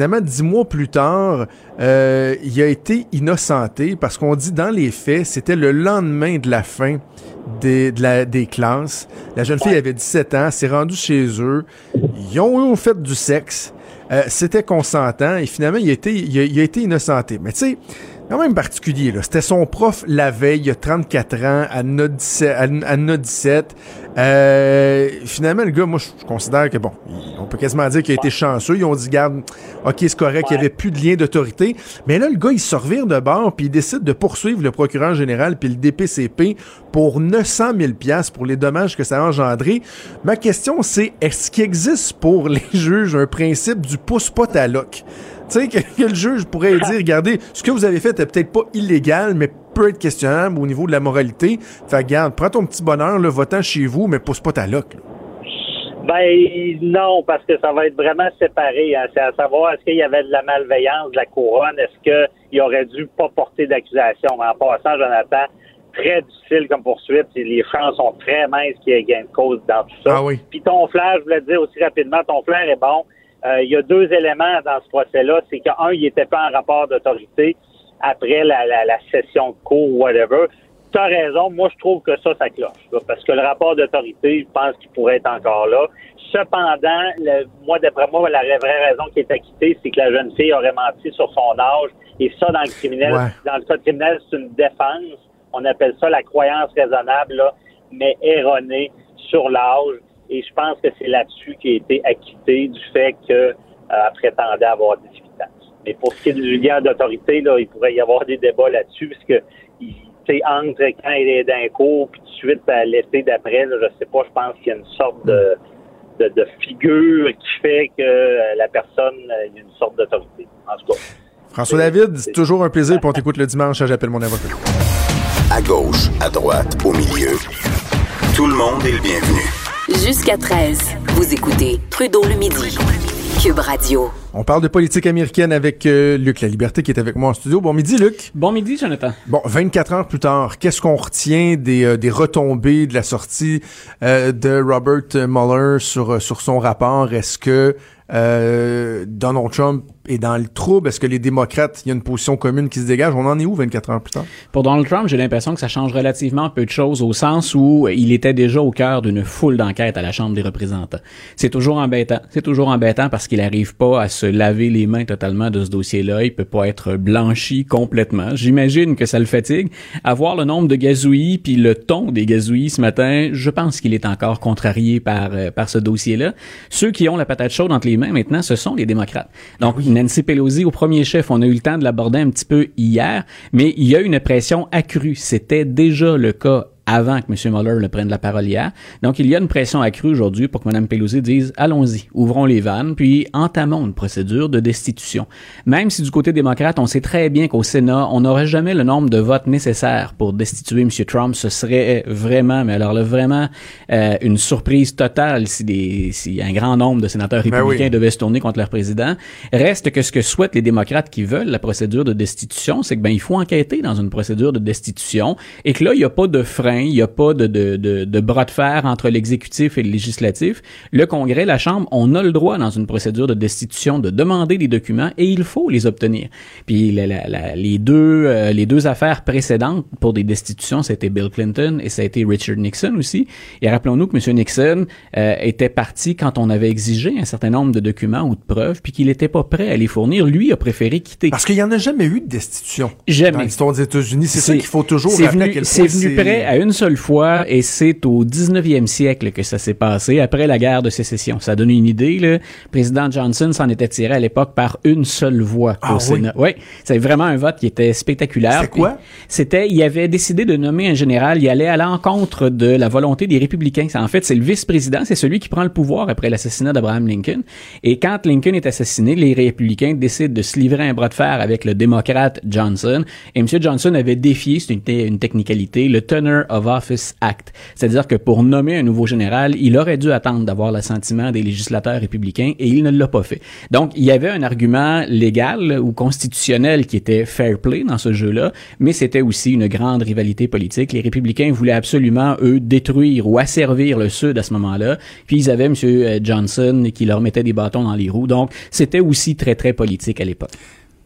Finalement, dix mois plus tard, euh, il a été innocenté parce qu'on dit dans les faits, c'était le lendemain de la fin des, de la, des classes. La jeune fille avait 17 ans, s'est rendue chez eux. Ils ont, fait du sexe. Euh, c'était consentant et finalement, il a été, il a, il a été innocenté. Mais tu sais, quand même particulier. Là. C'était son prof la veille, il y a 34 ans, à Nod 17. À, 17. Euh, finalement, le gars, moi, je considère que, bon, on peut quasiment dire qu'il a été chanceux. Ils ont dit, garde, OK, c'est correct, il n'y avait plus de lien d'autorité. Mais là, le gars, il se revire de bord, puis il décide de poursuivre le procureur général puis le DPCP pour 900 000 pour les dommages que ça a engendré. Ma question, c'est, est-ce qu'il existe pour les juges un principe du pouce-pot à loc? Tu sais, que, le juge pourrait dire, regardez, ce que vous avez fait est peut-être pas illégal, mais peut être questionnable au niveau de la moralité. Fait regarde, prends ton petit bonheur, là, va chez vous, mais pousse pas ta loque. Ben non, parce que ça va être vraiment séparé. Hein. C'est à savoir est-ce qu'il y avait de la malveillance de la couronne, est-ce qu'il aurait dû pas porter d'accusation? En passant, Jonathan, très difficile comme poursuite. Les chances sont très minces qu'il y ait gain de cause dans tout ça. Ah oui. Puis ton flair, je voulais te dire aussi rapidement, ton flair est bon. Euh, il y a deux éléments dans ce procès-là. C'est qu'un, il n'était pas en rapport d'autorité après la, la, session de cours ou whatever. Tu as raison. Moi, je trouve que ça, ça cloche. parce que le rapport d'autorité, je pense qu'il pourrait être encore là. Cependant, le, moi, d'après moi, la vraie raison qui est acquittée, c'est que la jeune fille aurait menti sur son âge. Et ça, dans le criminel, dans le cas criminel, c'est une défense. On appelle ça la croyance raisonnable, mais erronée sur l'âge. Et je pense que c'est là-dessus qu'il a été acquitté du fait qu'il euh, prétendait avoir des finances. Mais pour ce qui est du lien d'autorité, là, il pourrait y avoir des débats là-dessus, parce que il, entre quand il est d'un cours, puis tout de suite à l'été d'après, je sais pas, je pense qu'il y a une sorte de, de, figure qui fait que euh, la personne euh, il y a une sorte d'autorité. En tout cas. François David, c'est toujours un plaisir pour t'écouter le dimanche. J'appelle mon avocat. À gauche, à droite, au milieu. Tout le monde est le bienvenu. Jusqu'à 13, vous écoutez Trudeau le midi. Cube Radio. On parle de politique américaine avec euh, Luc La Liberté qui est avec moi en studio. Bon midi, Luc. Bon midi, Jonathan. Bon, 24 heures plus tard, qu'est-ce qu'on retient des, euh, des retombées de la sortie euh, de Robert Mueller sur, sur son rapport? Est-ce que Donald Trump et dans le trouble? Est-ce que les démocrates, il y a une position commune qui se dégage? On en est où 24 heures plus tard? Pour Donald Trump, j'ai l'impression que ça change relativement peu de choses au sens où il était déjà au cœur d'une foule d'enquêtes à la Chambre des représentants. C'est toujours embêtant. C'est toujours embêtant parce qu'il n'arrive pas à se laver les mains totalement de ce dossier-là. Il peut pas être blanchi complètement. J'imagine que ça le fatigue. Avoir le nombre de gazouillis puis le ton des gazouillis ce matin, je pense qu'il est encore contrarié par, euh, par ce dossier-là. Ceux qui ont la patate chaude entre les maintenant, ce sont les démocrates. Donc, Nancy Pelosi au premier chef, on a eu le temps de l'aborder un petit peu hier, mais il y a une pression accrue. C'était déjà le cas avant que M. Mueller ne prenne la parole hier. Donc, il y a une pression accrue aujourd'hui pour que Mme Pelosi dise allons-y, ouvrons les vannes, puis entamons une procédure de destitution. Même si du côté démocrate, on sait très bien qu'au Sénat, on n'aurait jamais le nombre de votes nécessaires pour destituer M. Trump, ce serait vraiment, mais alors là, vraiment euh, une surprise totale si, des, si un grand nombre de sénateurs ben républicains devaient se tourner contre leur président. Reste que ce que souhaitent les démocrates qui veulent la procédure de destitution, c'est que ben il faut enquêter dans une procédure de destitution et que là, il n'y a pas de frein il n'y a pas de, de, de, de bras de fer entre l'exécutif et le législatif. Le Congrès, la Chambre, on a le droit dans une procédure de destitution de demander des documents et il faut les obtenir. Puis la, la, la, les deux euh, les deux affaires précédentes pour des destitutions, c'était Bill Clinton et ça a été Richard Nixon aussi. Et rappelons-nous que M. Nixon euh, était parti quand on avait exigé un certain nombre de documents ou de preuves, puis qu'il n'était pas prêt à les fournir. Lui a préféré quitter. Parce qu'il n'y en a jamais eu de destitution. Jamais. Dans l'histoire des États-Unis, c'est ça qu'il faut toujours rappeler venu, C'est venu prêt à une seule fois et c'est au 19e siècle que ça s'est passé, après la guerre de sécession. Ça donne une idée, là. Président Johnson s'en était tiré à l'époque par une seule voix Ah au oui? Sénat. Oui, c'est vraiment un vote qui était spectaculaire. C'était quoi? C'était, il avait décidé de nommer un général, il allait à l'encontre de la volonté des républicains. En fait, c'est le vice-président, c'est celui qui prend le pouvoir après l'assassinat d'Abraham Lincoln. Et quand Lincoln est assassiné, les républicains décident de se livrer un bras de fer avec le démocrate Johnson. Et M. Johnson avait défié, c'est une, une technicalité, le Tenor of Office Act. C'est-à-dire que pour nommer un nouveau général, il aurait dû attendre d'avoir l'assentiment des législateurs républicains et il ne l'a pas fait. Donc, il y avait un argument légal ou constitutionnel qui était fair play dans ce jeu-là, mais c'était aussi une grande rivalité politique. Les républicains voulaient absolument, eux, détruire ou asservir le Sud à ce moment-là. Puis ils avaient M. Johnson qui leur mettait des bâtons dans les roues. Donc, c'était aussi très, très politique à l'époque.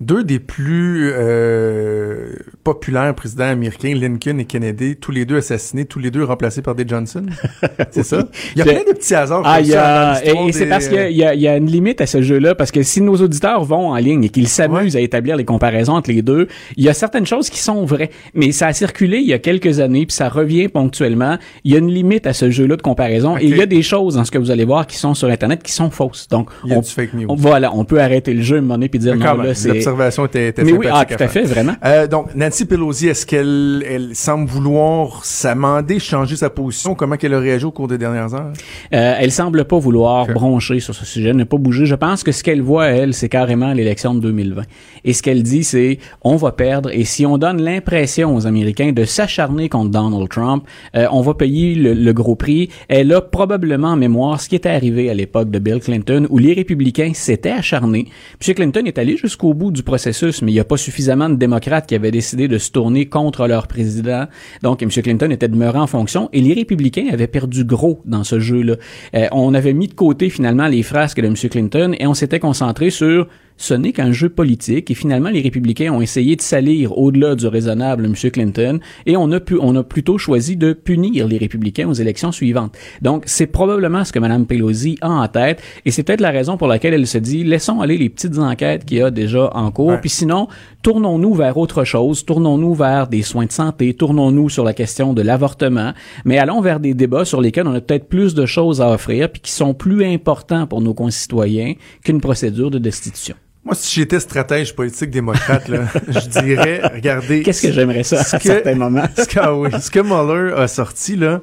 Deux des plus euh, populaires présidents américains, Lincoln et Kennedy, tous les deux assassinés, tous les deux remplacés par des Johnson. c'est ça? Il y a plein de petits hasards Ah, comme ça a, et, et c'est parce qu'il y y a une limite à ce jeu-là, parce que si nos auditeurs vont en ligne et qu'ils s'amusent à établir les comparaisons entre les deux, il y a certaines choses qui sont vraies, mais ça a circulé il y a quelques années, puis ça revient ponctuellement. Il y a une limite à ce jeu-là de comparaison, et il y a des choses dans ce que vous allez voir qui sont sur Internet qui sont fausses. Donc, Il y a on, du fake news. on- voilà, on peut arrêter le jeu, à un moment donné, puis dire Quand non, là, c'est... L'observation était, était Mais oui, ah, tout à fait, vraiment. Euh, donc, Nancy Pelosi, est-ce qu'elle elle semble vouloir s'amender, changer sa position? Comment qu'elle a réagi au cours des dernières heures? Euh, elle semble pas vouloir Ok. broncher sur ce sujet, ne pas bouger. Je pense que ce qu'elle voit, elle, c'est carrément l'élection de 2020. Et ce qu'elle dit, c'est on va perdre. Et si on donne l'impression aux Américains de s'acharner contre Donald Trump, euh, on va payer le, le gros prix. Elle a probablement en mémoire ce qui était arrivé à l'époque de Bill Clinton, où les républicains s'étaient acharnés. M. Clinton est allé jusqu'au bout du processus, mais il n'y a pas suffisamment de démocrates qui avaient décidé de se tourner contre leur président. Donc, M. Clinton était demeuré en fonction et les républicains avaient perdu gros dans ce jeu-là. Euh, on avait mis de côté finalement les frasques de M. Clinton et on s'était concentré sur ce n'est qu'un jeu politique et finalement les républicains ont essayé de salir au-delà du raisonnable M. Clinton et on a pu on a plutôt choisi de punir les républicains aux élections suivantes. Donc c'est probablement ce que Mme Pelosi a en tête et c'est peut-être la raison pour laquelle elle se dit laissons aller les petites enquêtes qu'il y a déjà en cours Ouais. puis sinon tournons-nous vers autre chose, tournons-nous vers des soins de santé, tournons-nous sur la question de l'avortement, mais allons vers des débats sur lesquels on a peut-être plus de choses à offrir puis qui sont plus importants pour nos concitoyens qu'une procédure de destitution. Moi, si j'étais stratège politique démocrate, là, je dirais, regardez. Qu'est-ce que j'aimerais ça ce à que- certains moments? ce que, ah oui, ce que Mueller a sorti, là,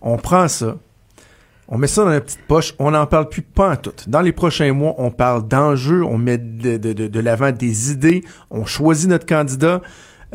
on prend ça, on met ça dans la petite poche, on n'en parle plus pas en tout. Dans les prochains mois, on parle d'enjeux, on met de, de, de, de l'avant des idées, on choisit notre candidat,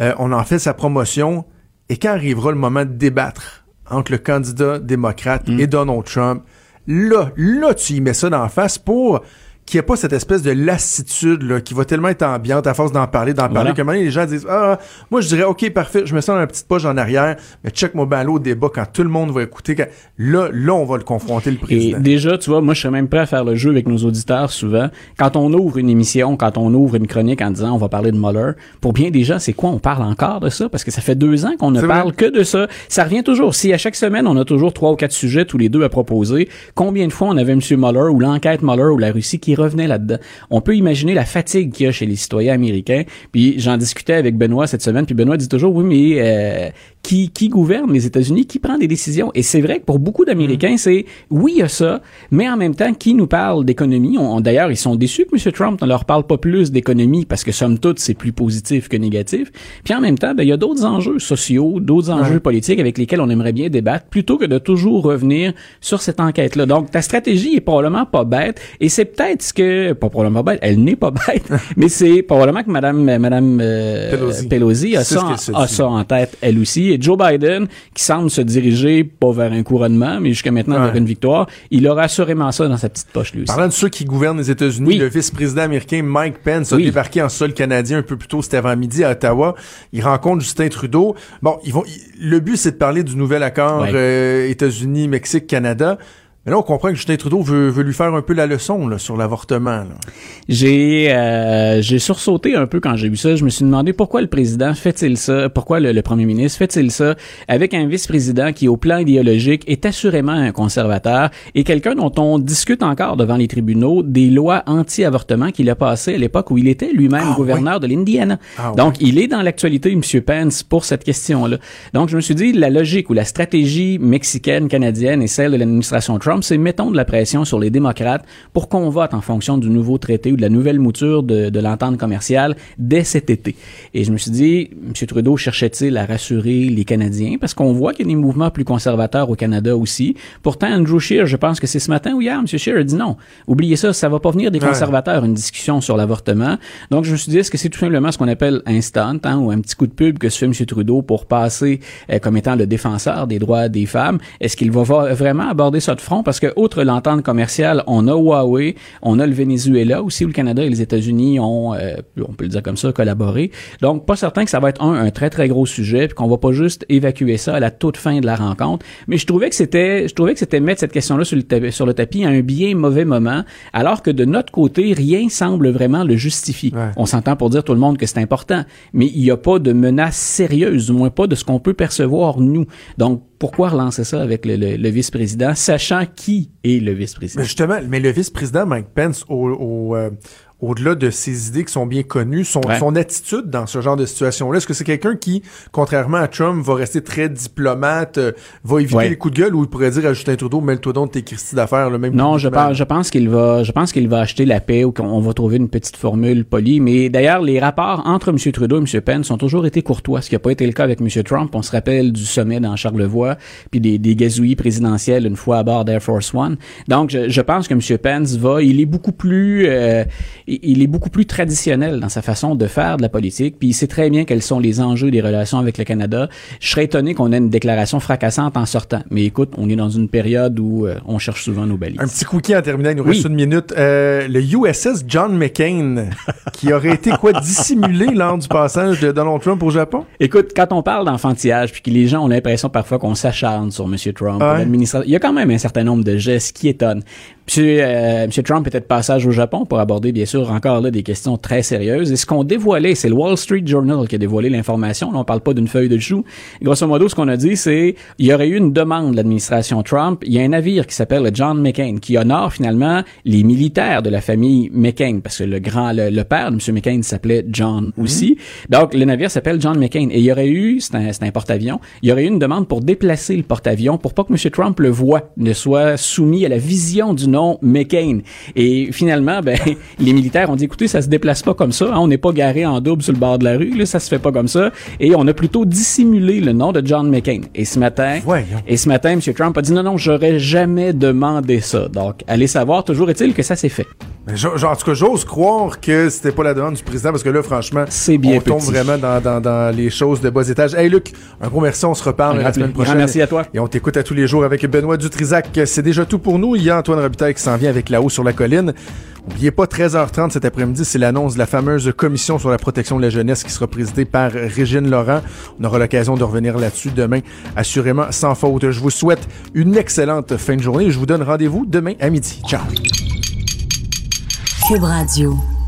euh, on en fait sa promotion, et quand arrivera le moment de débattre entre le candidat démocrate et Donald Trump, là, là, tu y mets ça dans la face pour qu'il n'y ait pas cette espèce de lassitude là, qui va tellement être ambiante à force d'en parler, d'en parler, Voilà. moment donné, les gens disent Ah, moi je dirais OK, parfait, je mets ça dans la petite poche en arrière, mais check-moi bien là au débat quand tout le monde va écouter. quand- Là, là, on va le confronter, le Et président. déjà, tu vois, moi, je serais même prêt à faire le jeu avec nos auditeurs souvent. Quand on ouvre une émission, quand on ouvre une chronique en disant on va parler de Mueller, pour bien des gens, c'est quoi? On parle encore de ça? Parce que ça fait deux ans qu'on ne parle vrai. que de ça. Ça revient toujours. Si à chaque semaine, on a toujours trois ou quatre sujets tous les deux à proposer, combien de fois on avait M. Mueller ou l'enquête Mueller ou la Russie qui revenait là-dedans? On peut imaginer la fatigue qu'il y a chez les citoyens américains. Puis j'en discutais avec Benoît cette semaine, puis Benoît dit toujours, oui, mais euh, qui, qui gouverne les États-Unis? Qui prend des décisions? Et c'est vrai que pour beaucoup d'Américains, c'est oui, il y a ça, mais en même temps, qui nous parle d'économie? On- on- D'ailleurs, ils sont déçus que M. Trump ne leur parle pas plus d'économie parce que, somme toute, c'est plus positif que négatif. Puis en même temps, ben, il y a d'autres enjeux sociaux, d'autres enjeux politiques avec lesquels on aimerait bien débattre plutôt que de toujours revenir sur cette enquête-là. Donc, ta stratégie est probablement pas bête et c'est peut-être ce que, pas probablement pas bête, elle n'est pas bête, mais c'est probablement que Madame, Madame euh, Pelosi. Pelosi a ça, en- a ça tête, elle aussi. Et Joe Biden, qui semble se diriger pas vers un couronnement, mais jusqu'à maintenant vers une victoire, il aura assurément ça dans sa petite poche, lui aussi. Parlant de ceux qui gouvernent les États-Unis, le vice-président américain Mike Pence a débarqué en sol canadien un peu plus tôt, c'était avant-midi à Ottawa. Il rencontre Justin Trudeau. Bon, ils vont, le but, c'est de parler du nouvel accord euh, États-Unis, Mexique, Canada. Mais là, on comprend que Justin Trudeau veut, veut lui faire un peu la leçon là, sur l'avortement. J'ai euh, j'ai sursauté un peu quand j'ai vu ça. Je me suis demandé pourquoi le président fait-il ça, pourquoi le, premier ministre fait-il ça? Avec un vice-président qui, au plan idéologique, est assurément un conservateur et quelqu'un dont on discute encore devant les tribunaux des lois anti-avortement qu'il a passées à l'époque où il était lui-même ah gouverneur de l'Indiana. Ah Donc, il est dans l'actualité, M. Pence, pour cette question-là. Donc, je me suis dit, la logique ou la stratégie mexicaine, canadienne et celle de l'administration Trump c'est mettons de la pression sur les démocrates pour qu'on vote en fonction du nouveau traité ou de la nouvelle mouture de, de l'entente commerciale dès cet été. Et je me suis dit, M. Trudeau cherchait-il à rassurer les Canadiens? Parce qu'on voit qu'il y a des mouvements plus conservateurs au Canada aussi. Pourtant, Andrew Scheer, je pense que c'est ce matin ou hier, M. Scheer a dit non. Oubliez ça, ça va pas venir des conservateurs, une discussion sur l'avortement. Donc, je me suis dit, est-ce que c'est tout simplement ce qu'on appelle instant, hein, ou un petit coup de pub que se fait M. Trudeau pour passer euh, comme étant le défenseur des droits des femmes? Est-ce qu'il va vraiment aborder ça de front? Parce que outre l'entente commerciale, on a Huawei, on a le Venezuela aussi où le Canada et les États-Unis ont, euh, on peut le dire comme ça, collaboré. Donc pas certain que ça va être un, un très très gros sujet, puis qu'on va pas juste évacuer ça à la toute fin de la rencontre. Mais je trouvais que c'était, je trouvais que c'était mettre cette question-là sur le, sur le tapis à un bien mauvais moment, alors que de notre côté rien semble vraiment le justifier. On s'entend pour dire tout le monde que c'est important, mais il n'y a pas de menace sérieuse, du moins pas de ce qu'on peut percevoir nous. Donc pourquoi relancer ça avec le, vice-président, sachant qui est le vice-président? justement, mais le vice-président Mike Pence, au, euh, au-delà de ses idées qui sont bien connues, son, son attitude dans ce genre de situation-là? Est-ce que c'est quelqu'un qui, contrairement à Trump, va rester très diplomate, euh, va éviter les coups de gueule ou il pourrait dire à Justin Trudeau, mets-toi donc tes Christy d'affaires, le même Non, je pense, je pense qu'il va, je pense qu'il va acheter la paix ou qu'on va trouver une petite formule polie. Mais d'ailleurs, les rapports entre M. Trudeau et M. Pence ont toujours été courtois, ce qui n'a pas été le cas avec M. Trump. On se rappelle du sommet dans Charlevoix, puis des, des gazouillis présidentiels une fois à bord d'Air Force One. Donc, je, je, pense que M. Pence va, il est beaucoup plus, euh, il est beaucoup plus traditionnel dans sa façon de faire de la politique, puis il sait très bien quels sont les enjeux des relations avec le Canada. Je serais étonné qu'on ait une déclaration fracassante en sortant. Mais écoute, on est dans une période où euh, on cherche souvent nos balises. Un petit cookie en terminant, il nous reste une minute. Euh, le USS John McCain, qui aurait été quoi dissimulé lors du passage de Donald Trump au Japon? Écoute, quand on parle d'enfantillage, puis que les gens ont l'impression parfois qu'on s'acharne sur M. Trump, il y a quand même un certain nombre de gestes qui étonnent. Monsieur, euh, Monsieur Trump était de passage au Japon pour aborder, bien sûr, encore là, des questions très sérieuses. Et ce qu'on dévoilait, c'est le Wall Street Journal qui a dévoilé l'information. Là, on parle pas d'une feuille de chou. grosso modo, ce qu'on a dit, c'est il y aurait eu une demande de l'administration Trump. Il y a un navire qui s'appelle le John McCain qui honore finalement les militaires de la famille McCain parce que le grand, le, père de Monsieur McCain s'appelait John mhm. aussi. Donc, le navire s'appelle John McCain. Et il y aurait eu, c'est un, un porte-avions, il y aurait eu une demande pour déplacer le porte-avions pour pas que Monsieur Trump le voit, ne soit soumis à la vision du McCain. Et finalement, ben, les militaires ont dit, écoutez, ça se déplace pas comme ça. Hein, on n'est pas garé en double sur le bord de la rue. Là, ça se fait pas comme ça. Et on a plutôt dissimulé le nom de John McCain. Et ce matin, et ce matin, M. Trump a dit, non, non, j'aurais jamais demandé ça. Donc, allez savoir, toujours est-il que ça s'est fait. en tout cas, j'ose croire que c'était pas la demande du président parce que là, franchement, bien on tombe vraiment dans, dans, dans, les choses de bas étage. Hey, Luc, un gros merci. On se reparle la semaine prochaine. merci à toi. Et on t'écoute à tous les jours avec Benoît Dutrisac. C'est déjà tout pour nous. Il y a Antoine Robitaille qui s'en vient avec La Haut sur la colline. N'oubliez pas, 13h30 cet après-midi, c'est l'annonce de la fameuse commission sur la protection de la jeunesse qui sera présidée par Régine Laurent. On aura l'occasion de revenir là-dessus demain, assurément sans faute. Je vous souhaite une excellente fin de journée. Je vous donne rendez-vous demain à midi. Ciao. Cube Radio.